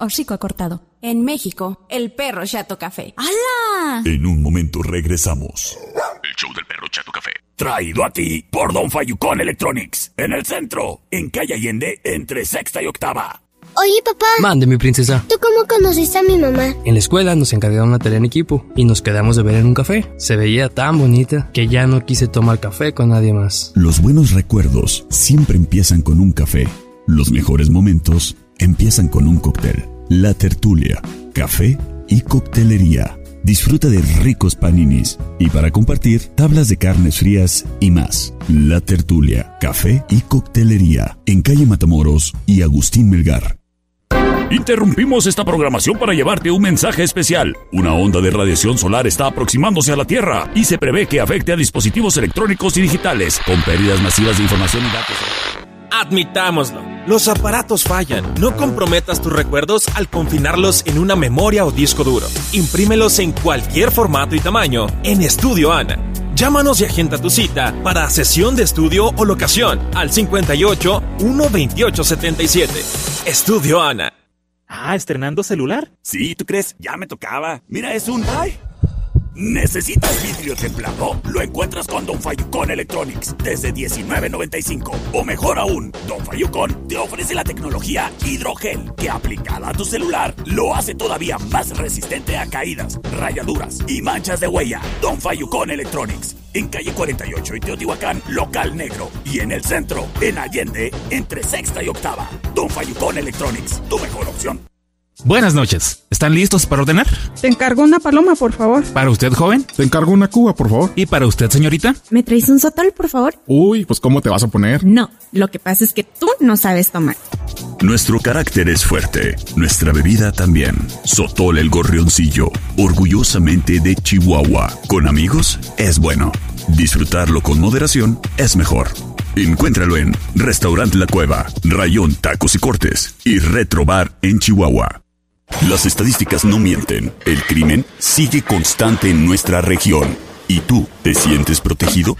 Hocico acortado. En México, el perro chato café. ¡Hala! En un momento regresamos. El show del perro Chato Café. Traído a ti por Don Fayucón Electronics. En el centro, en calle Allende, entre sexta y octava. Oye, papá, Mande, mi princesa. ¿tú cómo conociste a mi mamá? En la escuela nos encargaron una tarea en equipo y nos quedamos de ver en un café. Se veía tan bonita que ya no quise tomar café con nadie más. Los buenos recuerdos siempre empiezan con un café. Los mejores momentos empiezan con un cóctel. La tertulia, café y coctelería. Disfruta de ricos paninis y para compartir, tablas de carnes frías y más. La tertulia, café y coctelería en calle Matamoros y Agustín Melgar. Interrumpimos esta programación para llevarte un mensaje especial. Una onda de radiación solar está aproximándose a la Tierra y se prevé que afecte a dispositivos electrónicos y digitales, con pérdidas masivas de información y datos. Admitámoslo, los aparatos fallan. No comprometas tus recuerdos al confinarlos en una memoria o disco duro. Imprímelos en cualquier formato y tamaño en Estudio Ana. Llámanos y agenda tu cita para sesión de estudio o locación al 58 128 77. Estudio Ana. Ah, estrenando celular. Sí, ¿tú crees? Ya me tocaba. Mira, es un... ¡Ay! ¿Necesitas vidrio templado? Lo encuentras con Don Fayucón Electronics desde $19.95. O mejor aún, Don Fayucón te ofrece la tecnología hidrogel que aplicada a tu celular lo hace todavía más resistente a caídas, rayaduras y manchas de huella. Don Fayucón Electronics. En calle 48 y Teotihuacán, local negro. Y en el centro, en Allende, entre sexta y octava. Don Fayucón Electronics, tu mejor opción. Buenas noches. ¿Están listos para ordenar? Te encargo una paloma, por favor. ¿Para usted, joven? Te encargo una cuba, por favor. ¿Y para usted, señorita? ¿Me traes un sotol, por favor? Uy, pues ¿cómo te vas a poner? No, lo que pasa es que tú no sabes tomar. Nuestro carácter es fuerte, nuestra bebida también. Sotol el Gorrioncillo, orgullosamente de Chihuahua. Con amigos es bueno. Disfrutarlo con moderación es mejor. Encuéntralo en Restaurant La Cueva, Rayón Tacos y Cortes y Retrobar en Chihuahua. Las estadísticas no mienten. El crimen sigue constante en nuestra región. ¿Y tú te sientes protegido?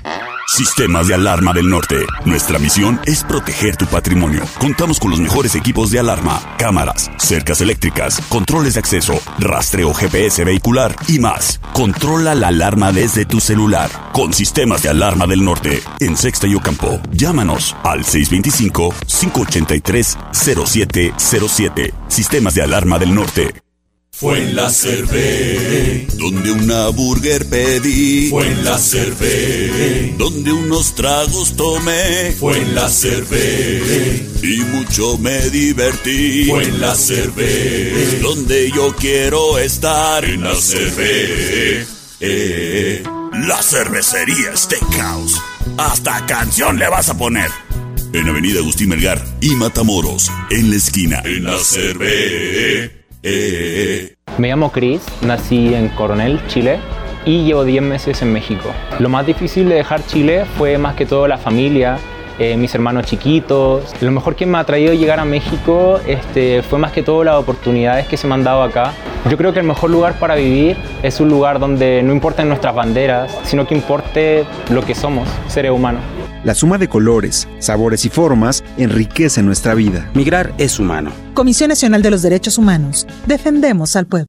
Sistemas de Alarma del Norte. Nuestra misión es proteger tu patrimonio. Contamos con los mejores equipos de alarma, cámaras, cercas eléctricas, controles de acceso, rastreo GPS vehicular y más. Controla la alarma desde tu celular con Sistemas de Alarma del Norte en Sexta y Ocampo. Llámanos al 625-583-0707. Sistemas de Alarma del Norte. Fue en la cervé, Donde una burger pedí. fue en la cervé, Donde unos tragos tomé. fue en la cervé, Y mucho me divertí. fue en la cervé, Donde yo quiero estar. en la cervé. Eh, la cervecería Steakhouse. Hasta canción le vas a poner. En Avenida Agustín Melgar y Matamoros, en la esquina. En la cervé. Eh, Me llamo Chris, nací en Coronel, Chile, y llevo 10 meses en México. Lo más difícil de dejar Chile fue más que todo la familia, eh, mis hermanos chiquitos. Lo mejor que me ha traído llegar a México este, fue más que todo las oportunidades que se me han dado acá. Yo creo que el mejor lugar para vivir es un lugar donde no importen nuestras banderas, sino que importe lo que somos, seres humanos. La suma de colores, sabores y formas enriquece nuestra vida. Migrar es humano. Comisión Nacional de los Derechos Humanos. Defendemos al pueblo.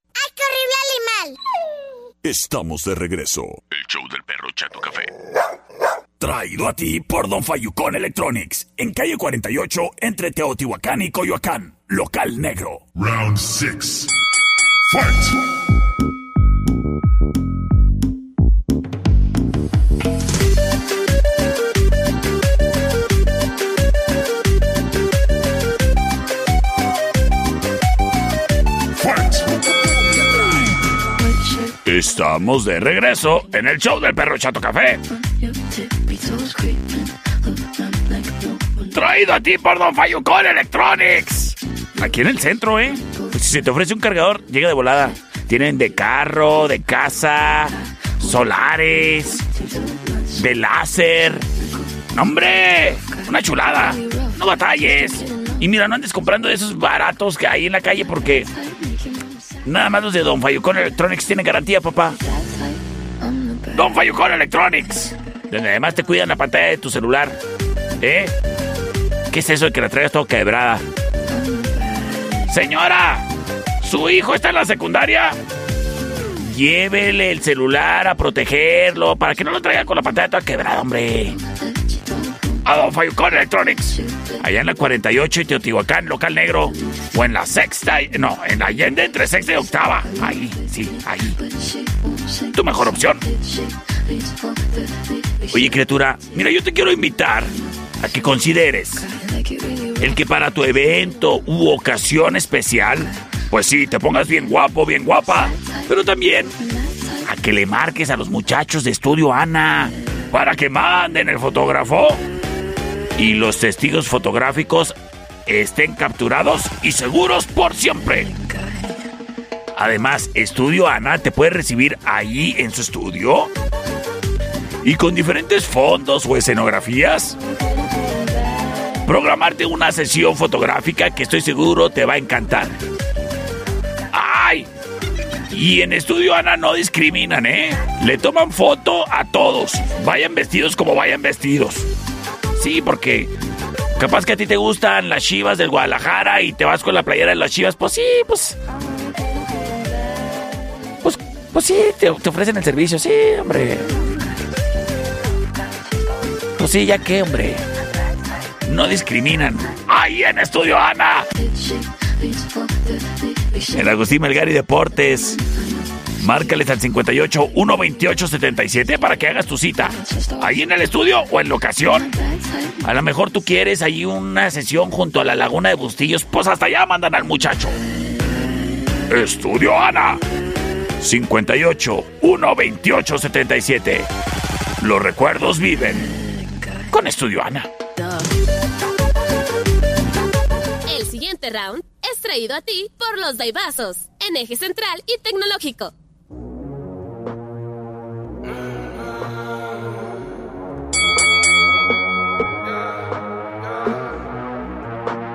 Estamos de regreso. El show del perro Chato Café. Traído a ti por Don Fayucón Electronics. En calle 48, entre Teotihuacán y Coyoacán. Local negro. Round six. Fight! Estamos de regreso en el show del perro Chato Café. Traído a ti por Don Fayucón Electronics. Aquí en el centro, ¿eh? Pues si se te ofrece un cargador, llega de volada. Tienen de carro, de casa, solares, de láser. ¡No, ¡Hombre! ¡Una chulada! No batalles. Y mira, no andes comprando esos baratos que hay en la calle porque nada más los de Don Fayucón Electronics tienen garantía, papá. Don Fayucón Electronics. Donde además te cuidan la pantalla de tu celular. ¿Eh? ¿Qué es eso de que la traigas todo quebrada? Señora, ¿su hijo está en la secundaria? Llévele el celular a protegerlo para que no lo traiga con la pantalla toda quebrada, hombre. A Don Fayucón Electronics. Allá en la 48 y Teotihuacán, local negro. O en la sexta, no, en la Allende entre sexta y octava. Ahí, sí, ahí. Tu mejor opción. Oye, criatura, mira, yo te quiero invitar a que consideres el que para tu evento u ocasión especial, pues sí, te pongas bien guapo, bien guapa, pero también a que le marques a los muchachos de Estudio Ana para que manden el fotógrafo y los testigos fotográficos estén capturados y seguros por siempre. Además, Estudio Ana te puede recibir allí en su estudio y con diferentes fondos o escenografías programarte una sesión fotográfica que estoy seguro te va a encantar. ¡Ay! Y en Estudio Ana no discriminan, ¿eh? Le toman foto a todos, vayan vestidos como vayan vestidos. Sí, porque capaz que a ti te gustan las chivas del Guadalajara y te vas con la playera de las chivas, pues sí, pues. Pues, pues sí, te, te ofrecen el servicio, sí, hombre. Pues sí, ya que, hombre. No discriminan. Ahí en Estudio Ana. En Agustín Melgari Deportes. Márcales al 58 128 77 para que hagas tu cita. Ahí en el estudio o en locación. A lo mejor tú quieres ahí una sesión junto a la laguna de Bustillos. Pues hasta allá mandan al muchacho. Estudio Ana. 58 128 77. Los recuerdos viven. Con Estudio Ana. El siguiente round es traído a ti por los Daibazos, en eje central y tecnológico.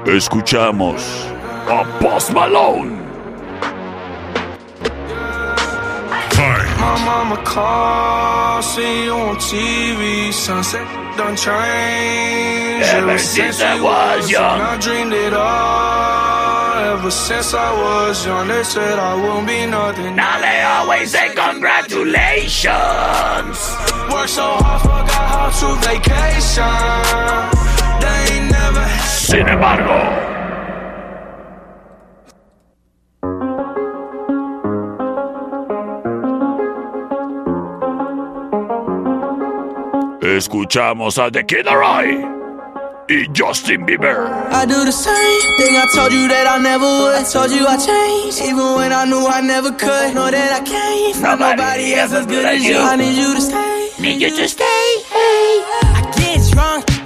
Escuchamos a Post Malone. My mama call, see you on TV, sunset done changed. Ever Ever since since I was young. I dreamed it all. Ever since I was young, they said I won't be nothing. Now they always say congratulations. Work so hard, forgot how to vacation. Sin embargo. Escuchamos a The Kid Laroi y Justin Bieber. I do the same thing I told you that I never would. I told you I changed, even when I knew I never could. Know that I can't find nobody else as good as you. I need you to stay. Need you to stay.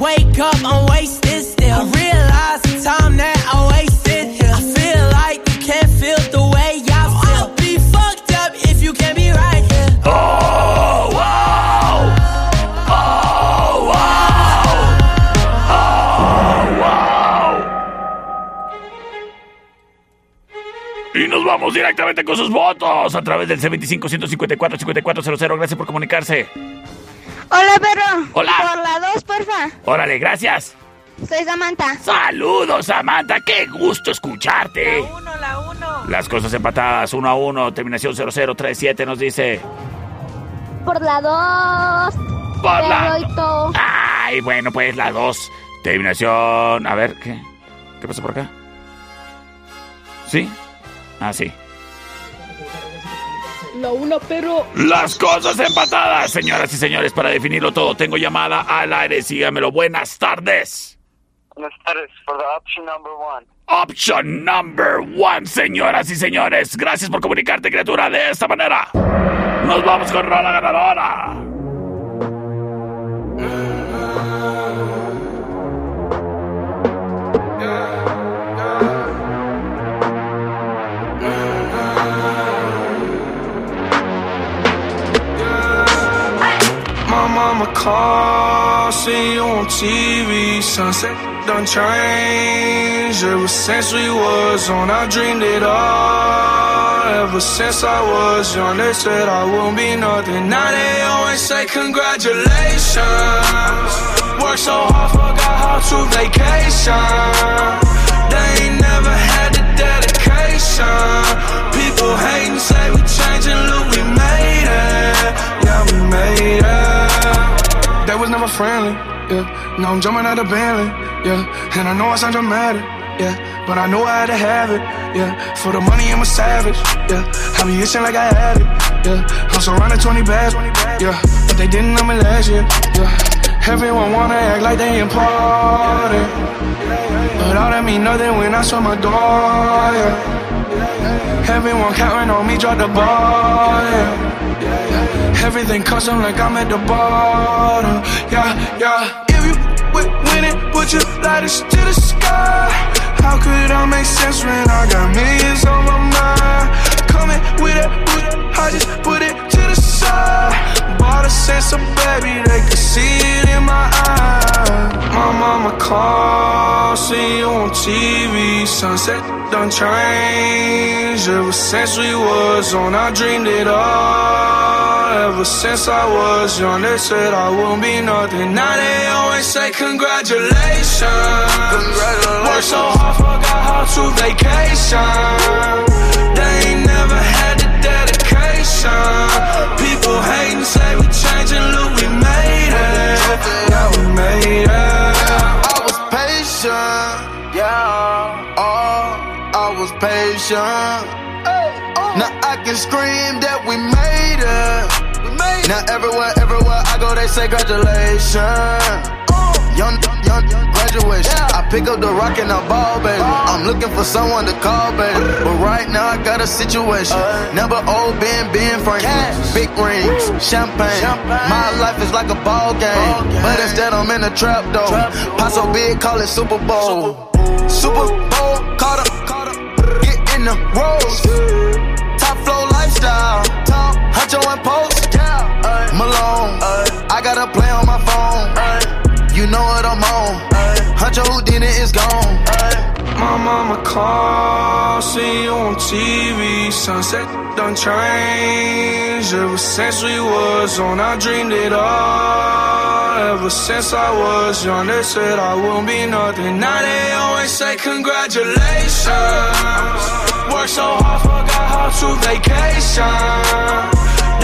Wake up, I'm wasted still. I realize the time that I wasted. I feel like you can't feel the way I feel. I'll be fucked up if you can't be right here. Oh, wow. Oh, wow. Oh, wow. Y nos vamos directamente con sus votos a través del C25-154-5400. Gracias por comunicarse. Hola, perro. Hola. Por la 2, porfa. Órale, gracias. Soy Samantha. Saludos, Samantha. Qué gusto escucharte. La 1, la 1. Las cosas empatadas, 1 a 1, terminación 0037 nos dice. Por la 2. Por la- Perroito. Ay, bueno, pues la 2. Terminación. A ver, ¿qué? ¿Qué pasa por acá? ¿Sí? Ah, sí. La una, pero. Las cosas empatadas, señoras y señores, para definirlo todo. Tengo llamada al aire, sígamelo. Buenas tardes. Buenas tardes, for the option number one. Option number one, señoras y señores. Gracias por comunicarte, criatura, de esta manera. Nos vamos con la ganadora. car, see you on TV. Sunset done changed ever since we was on. I dreamed it all ever since I was young. They said I won't be nothing. Now they always say congratulations. Worked so hard, forgot how to vacation. They ain't never had the dedication. People hating, say we changing, look we made it. Yeah, we made it friendly, yeah. Now I'm jumping out of Bentley, yeah. And I know I sound dramatic, yeah. But I know I had to have it, yeah. For the money, I'm a savage, yeah. I be itching like I had it, yeah. I'm surrounded 20 bags, yeah. But they didn't know me last year, yeah. Everyone wanna act like they important, but all that mean nothing when I saw my door, yeah. Everyone counting on me, drop the ball, yeah. Everything custom like I'm at the bottom, yeah, yeah. If you with winning, put your lighters to the sky. How could I make sense when I got millions on my mind? Coming with it, with it, I just put it. Bought a sense of baby, they could see it in my eyes. My mama called, see you on TV. Sunset done changed. Ever since we was on, I dreamed it all. Ever since I was young, they said I wouldn't be nothing. Now they always say congratulations. Congratulations. Worked so hard, forgot how to vacation. They ain't never had the dedication. People hating, say we changing, look, we made it. Yeah, we made it. I was patient, yeah. Oh, I was patient. Oh. Now I can scream that we made it. Now everywhere, everywhere I go, they say congratulations. Young, young, graduation. I pick up the rock and I ball, baby. I'm looking for someone to call, baby. But right now I got a situation. Uh. Number old Ben, Ben Franklin. Big rings, champagne. My life is like a ball game. But instead I'm in a trap though. Pot so big, call it Super Bowl. Super Bowl, caught up, get in the rolls. Top flow lifestyle. Top, Huncho and post. Malone. I got a play on my phone. You know what I'm on. Huncho Houdini is gone. My mama called, see you on TV. Sunset done changed. Ever since we was on, I dreamed it all. Ever since I was young, they said I wouldn't be nothing. Now they always say congratulations. Worked so hard, forgot how to vacation.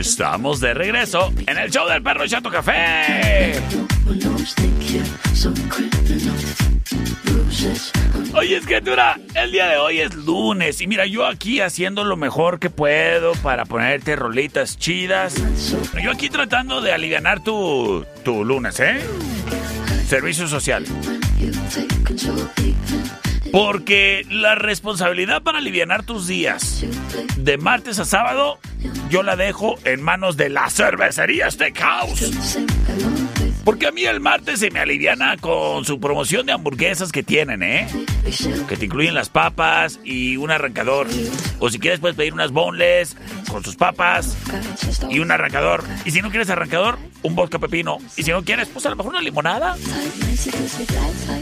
Estamos de regreso en el show del perro Chato Café. Oye, es que dura, el día de hoy es lunes y mira, yo aquí haciendo lo mejor que puedo para ponerte rolitas chidas. Yo aquí tratando de aliviar tu, tu lunes, ¿eh? Servicio social. Porque la responsabilidad para aliviar tus días de martes a sábado, yo la dejo en manos de la cervecería Steakhouse. Porque a mí el martes se me aliviana con su promoción de hamburguesas que tienen, ¿eh? Que te incluyen las papas y un arrancador. O si quieres puedes pedir unas boneless con sus papas y un arrancador. Y si no quieres arrancador, un vodka pepino. Y si no quieres, pues a lo mejor una limonada.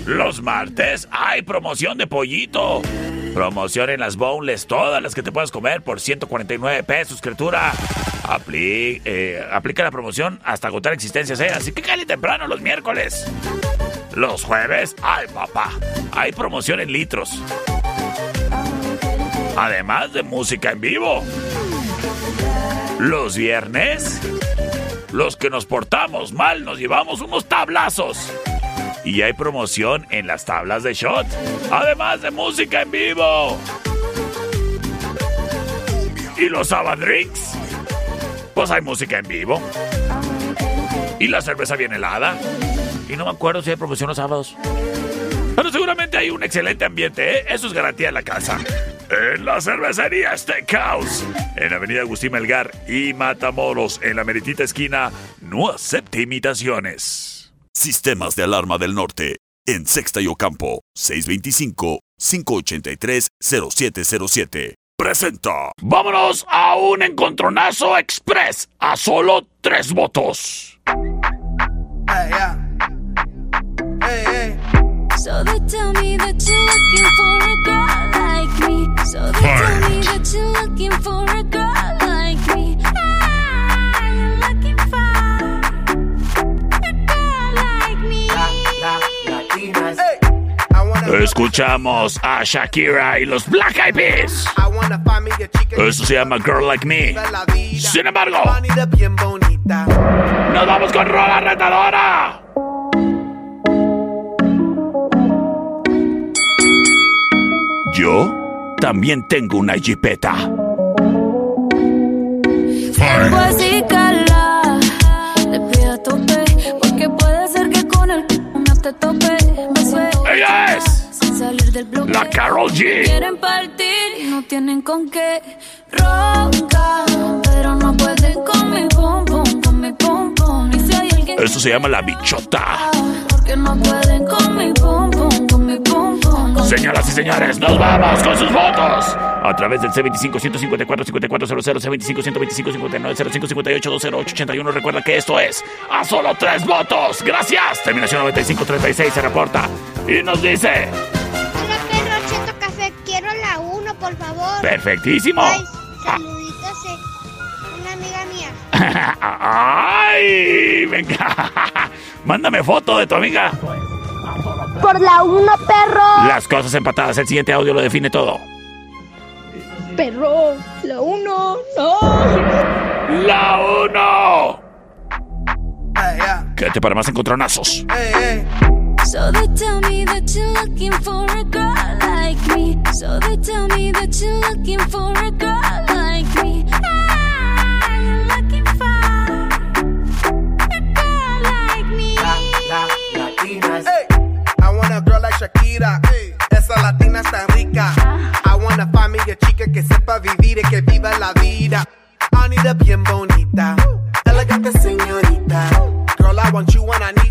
Los martes hay promoción de pollito. Promoción en las boneless, todas las que te puedas comer por 149 pesos, criatura. Eh, aplica la promoción hasta agotar existencias, ¿eh? Así que cállate temprano los miércoles. Los jueves, ay papá, hay promoción en litros. Además de música en vivo. Los viernes, los que nos portamos mal nos llevamos unos tablazos. Y hay promoción en las tablas de shot. Además de música en vivo. Y los Sabadrinks. Pues hay música en vivo. Y la cerveza bien helada. Y no me acuerdo si hay promoción los sábados. Pero seguramente hay un excelente ambiente, ¿eh? Eso es garantía de la casa. En la cervecería Steakhouse. En Avenida Agustín Melgar y Matamoros. En la meritita esquina. No acepte imitaciones. Sistemas de alarma del norte. En Sexta y Ocampo. 625-583-0707. Presenta. Vámonos a un encontronazo express a solo tres votos. Hey, yeah. Hey, hey. So they tell me that you're looking for a girl like me. So they tell me that you're looking for a girl Escuchamos a Shakira y los Black Eyed Peas. Esto se llama Girl Like Me. Sin embargo, nos vamos con Rola Retadora. Yo también tengo una jipeta. Algo la Carol G. Quieren partir y no tienen con qué. Ronca, pero no pueden con mi pum pum, con mi pum pum. Y si hay alguien Esto se llama la bichota. porque no pueden con mi pum pum, con mi pum pum. Señoras y señores, nos vamos con sus votos. A través del C25-154-5400, C25-125-59-05-58-208-81. Recuerda que esto es a solo tres votos. Gracias. Terminación 9536 se reporta y nos dice: Perfectísimo. Ay, saluditos de una amiga mía. ¡Ay! Venga. Mándame foto de tu amiga. Por la 1, perro. Las cosas empatadas. El siguiente audio lo define todo. Perro, la 1, no. La 1. Quédate para más encontronazos. So they tell me that you're looking for a girl like me. So they tell me that you're looking for a girl like me. Ah, you're looking for a girl like me. Hey, I want a girl like Shakira. Esa latina está rica. I wanna find me a chica que sepa vivir y que viva la vida. Anita bien bonita. Elegante señorita. Girl, I want you and I need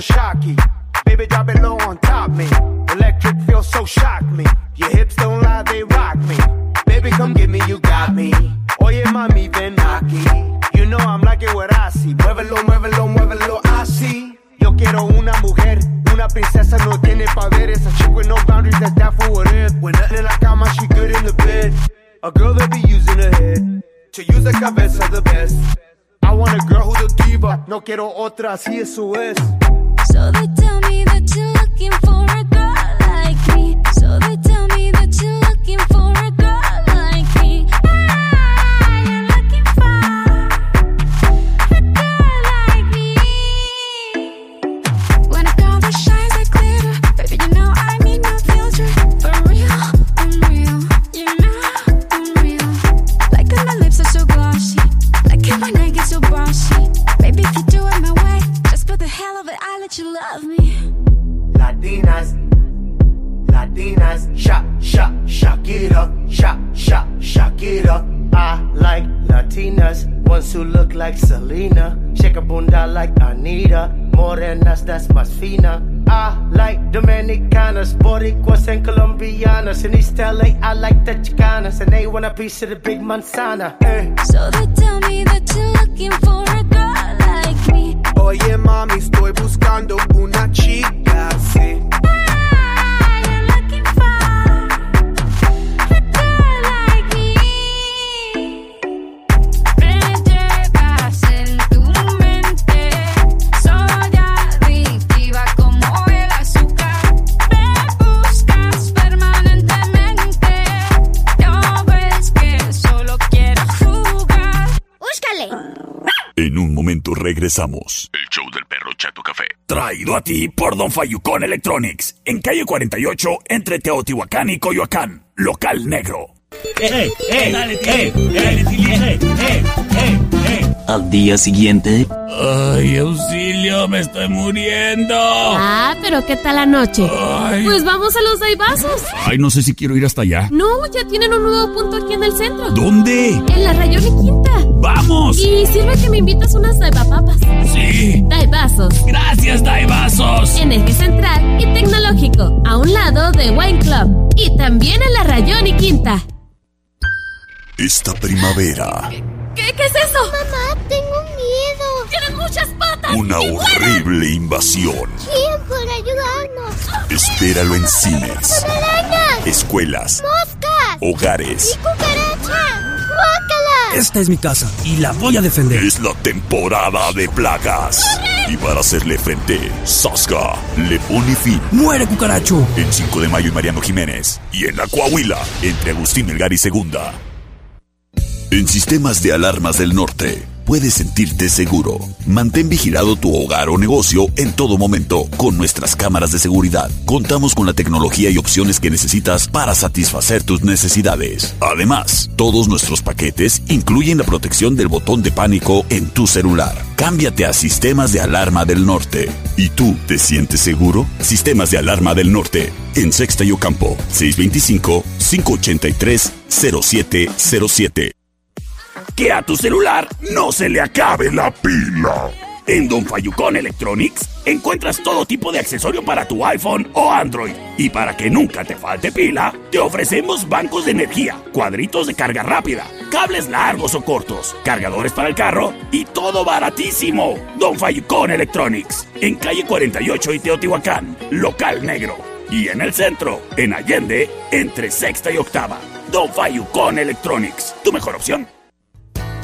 shocky. Baby, drop it low quiero otra, así eso es. So they tell me that you're looking for a that's más fina. I like Dominicanas, Boricuas and Colombianas. In East LA, I like the Chicanas, and they want a piece of the big manzana. Eh. So they tell me that you're looking for a girl like me. Oye mami, estoy buscando una chica, así. Regresamos. El show del perro Chato Café. Traído a ti por Don Fayucón Electronics. En calle 48, entre Teotihuacán y Coyoacán. Local negro. ¡Eh, eh, dale, eh, eh, eh, eh, eh, Al día siguiente, Ay, auxilio, me estoy muriendo. Ah, pero ¿qué tal la noche? Pues vamos a los Daibazos. Ay, no sé si quiero ir hasta allá. No, ya tienen un nuevo punto aquí en el centro. ¿Dónde? En la Rayón y Quinta. ¡Vamos! Y sirve que me invitas unas Daibapapas. Sí. Daibazos. Gracias, Daibazos. En eje central y tecnológico, a un lado de Wine Club. Y también en la Rayón y Quinta. Esta primavera, ¿Qué, qué es eso? Mamá, tengo miedo. Tienen muchas patas. una horrible invasión. ¿Quién puede ayudarnos? Espéralo en cines, ¡Arañas! escuelas, ¡Moscas! hogares. ¡Cucaracha! ¡Guácala! esta es mi casa y la voy a defender. Es la temporada de plagas. Y para hacerle frente, Sasga le pone fin. ¡Muere, cucaracho! En 5 de mayo y Mariano Jiménez. Y en la Coahuila, entre Agustín Melgar y Segunda. En Sistemas de Alarmas del Norte, puedes sentirte seguro. Mantén vigilado tu hogar o negocio en todo momento con nuestras cámaras de seguridad. Contamos con la tecnología y opciones que necesitas para satisfacer tus necesidades. Además, todos nuestros paquetes incluyen la protección del botón de pánico en tu celular. Cámbiate a Sistemas de Alarma del Norte. ¿Y tú te sientes seguro? Sistemas de Alarma del Norte. En Sexta y Ocampo, 625-583-0707. Que a tu celular no se le acabe la pila. En Don Fayucón Electronics encuentras todo tipo de accesorio para tu iPhone o Android. Y para que nunca te falte pila, te ofrecemos bancos de energía, cuadritos de carga rápida, cables largos o cortos, cargadores para el carro y todo baratísimo. Don Fayucón Electronics, en calle 48 y Teotihuacán, local negro. Y en el centro, en Allende, entre sexta y octava. Don Fayucón Electronics, tu mejor opción.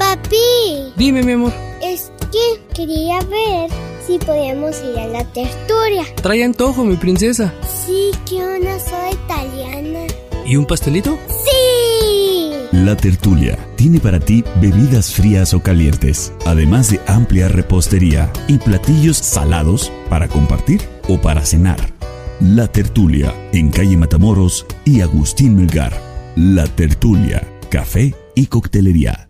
Papi, Dime, mi amor. es que quería ver si podíamos ir a la tertulia. Trae antojo, mi princesa. Sí, que una soda italiana. ¿Y un pastelito? ¡Sí! La tertulia tiene para ti bebidas frías o calientes, además de amplia repostería y platillos salados para compartir o para cenar. La tertulia en calle Matamoros y Agustín Melgar. La tertulia, café y coctelería.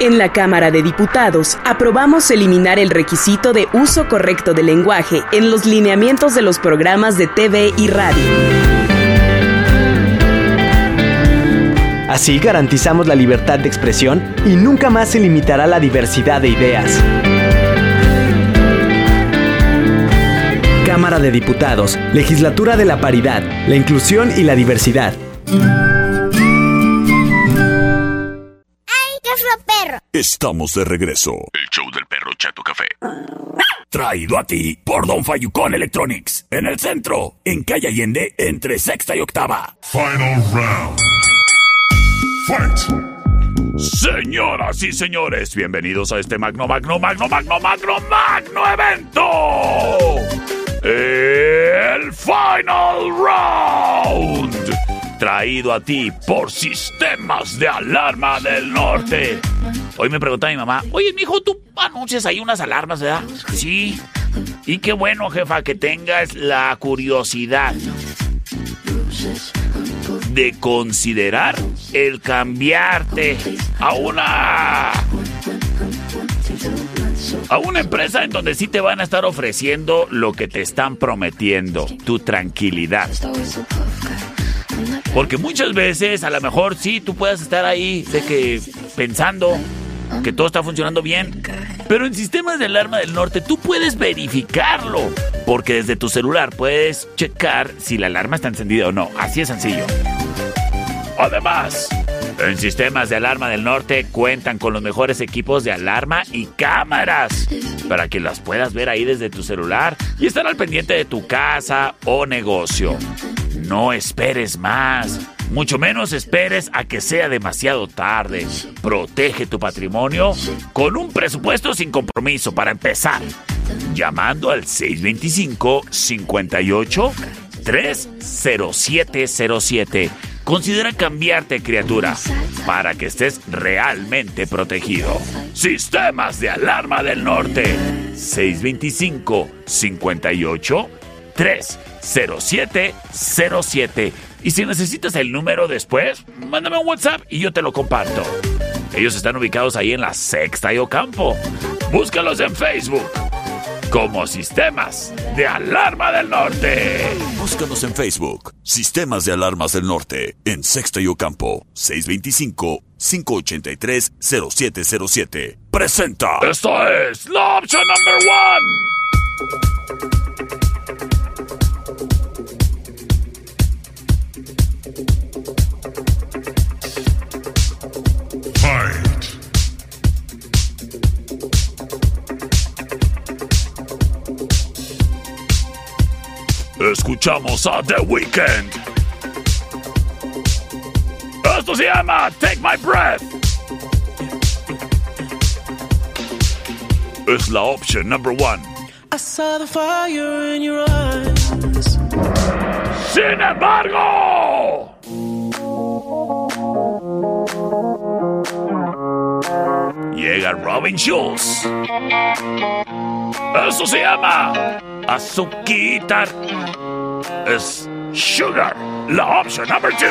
En la Cámara de Diputados aprobamos eliminar el requisito de uso correcto del lenguaje en los lineamientos de los programas de TV y radio. Así garantizamos la libertad de expresión y nunca más se limitará la diversidad de ideas. Cámara de Diputados, Legislatura de la Paridad, la Inclusión y la Diversidad. Estamos de regreso. El show del perro Chato Café. Traído a ti por Don Fayucón Electronics. En el centro, en calle Allende, entre sexta y octava. Final round. Fight. Señoras y señores, bienvenidos a este magno, magno, magno, magno, magno, magno evento. El Final Round. Traído a ti por Sistemas de Alarma del Norte. Hoy me preguntaba mi mamá, oye, mijo, tú anuncias ahí unas alarmas, ¿verdad? Sí. Y qué bueno, jefa, que tengas la curiosidad de considerar el cambiarte a una a una empresa en donde sí te van a estar ofreciendo lo que te están prometiendo, tu tranquilidad. Porque muchas veces, a lo mejor sí, tú puedas estar ahí de que pensando que todo está funcionando bien. Pero en sistemas de alarma del norte tú puedes verificarlo. Porque desde tu celular puedes checar si la alarma está encendida o no. Así es sencillo. Además, en sistemas de alarma del norte cuentan con los mejores equipos de alarma y cámaras para que las puedas ver ahí desde tu celular y estar al pendiente de tu casa o negocio. No esperes más. Mucho menos esperes a que sea demasiado tarde. Protege tu patrimonio con un presupuesto sin compromiso para empezar. Llamando al 625 58 30707. Considera cambiarte, criatura, para que estés realmente protegido. Sistemas de alarma del norte. 625 58 30707. Y si necesitas el número después, mándame un WhatsApp y yo te lo comparto. Ellos están ubicados ahí en la Sexta y Ocampo. Búscalos en Facebook como Sistemas de Alarma del Norte. Búscanos en Facebook, Sistemas de Alarmas del Norte, en Sexta y Ocampo, 625-583-0707. Presenta. Esta es la opción number one. Escuchamos a The Weeknd. Esto se llama Take My Breath. Es la opción number one. I saw the fire in your eyes. Sin embargo, Robin Schulz. Eso se llama Azuquitar. Es Sugar, la opción number two.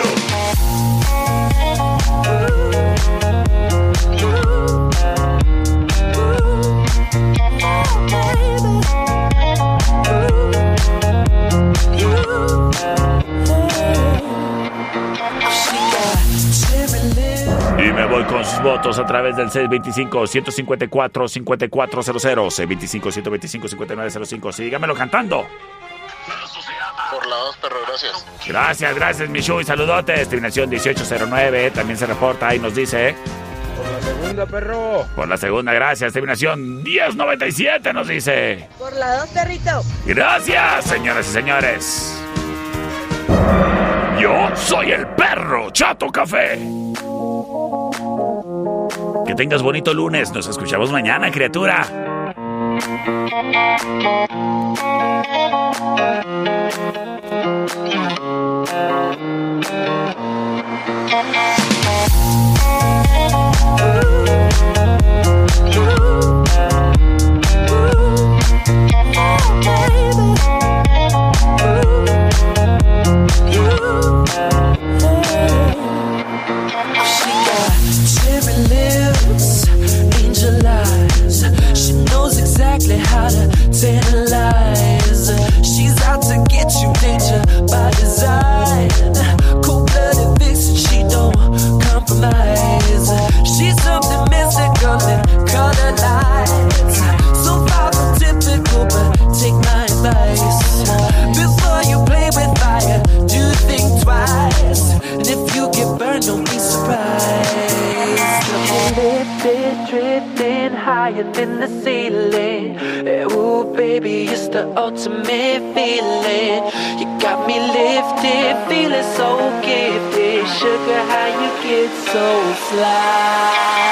Y me voy con sus votos a través del 625-154-5400, 625-125-5905. Sígamelo cantando. Por la 2, perro, gracias. Gracias, gracias, Michu, y saludotes. Terminación 1809 también se reporta y nos dice. Por la segunda, perro. Por la segunda, gracias. Terminación 1097 nos dice. Por la 2, perrito. Gracias, señoras y señores. Yo soy el perro Chato Café. Que tengas bonito lunes. Nos escuchamos mañana, criatura. Exactly how to tantalize. She's out to get you, danger by design. Cold-blooded vixen, she don't compromise. Drifting higher than the ceiling. Eh, Ooh, baby, it's the ultimate feeling. You got me lifted, feeling so gifted. Sugar, how you get so fly?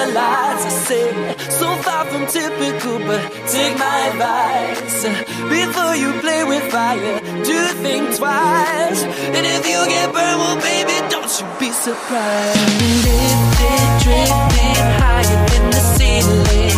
I say, so far from typical, but take my advice. Before you play with fire, do think twice. And if you get burned, well, baby, don't you be surprised. Lifted, drifting higher than the ceiling.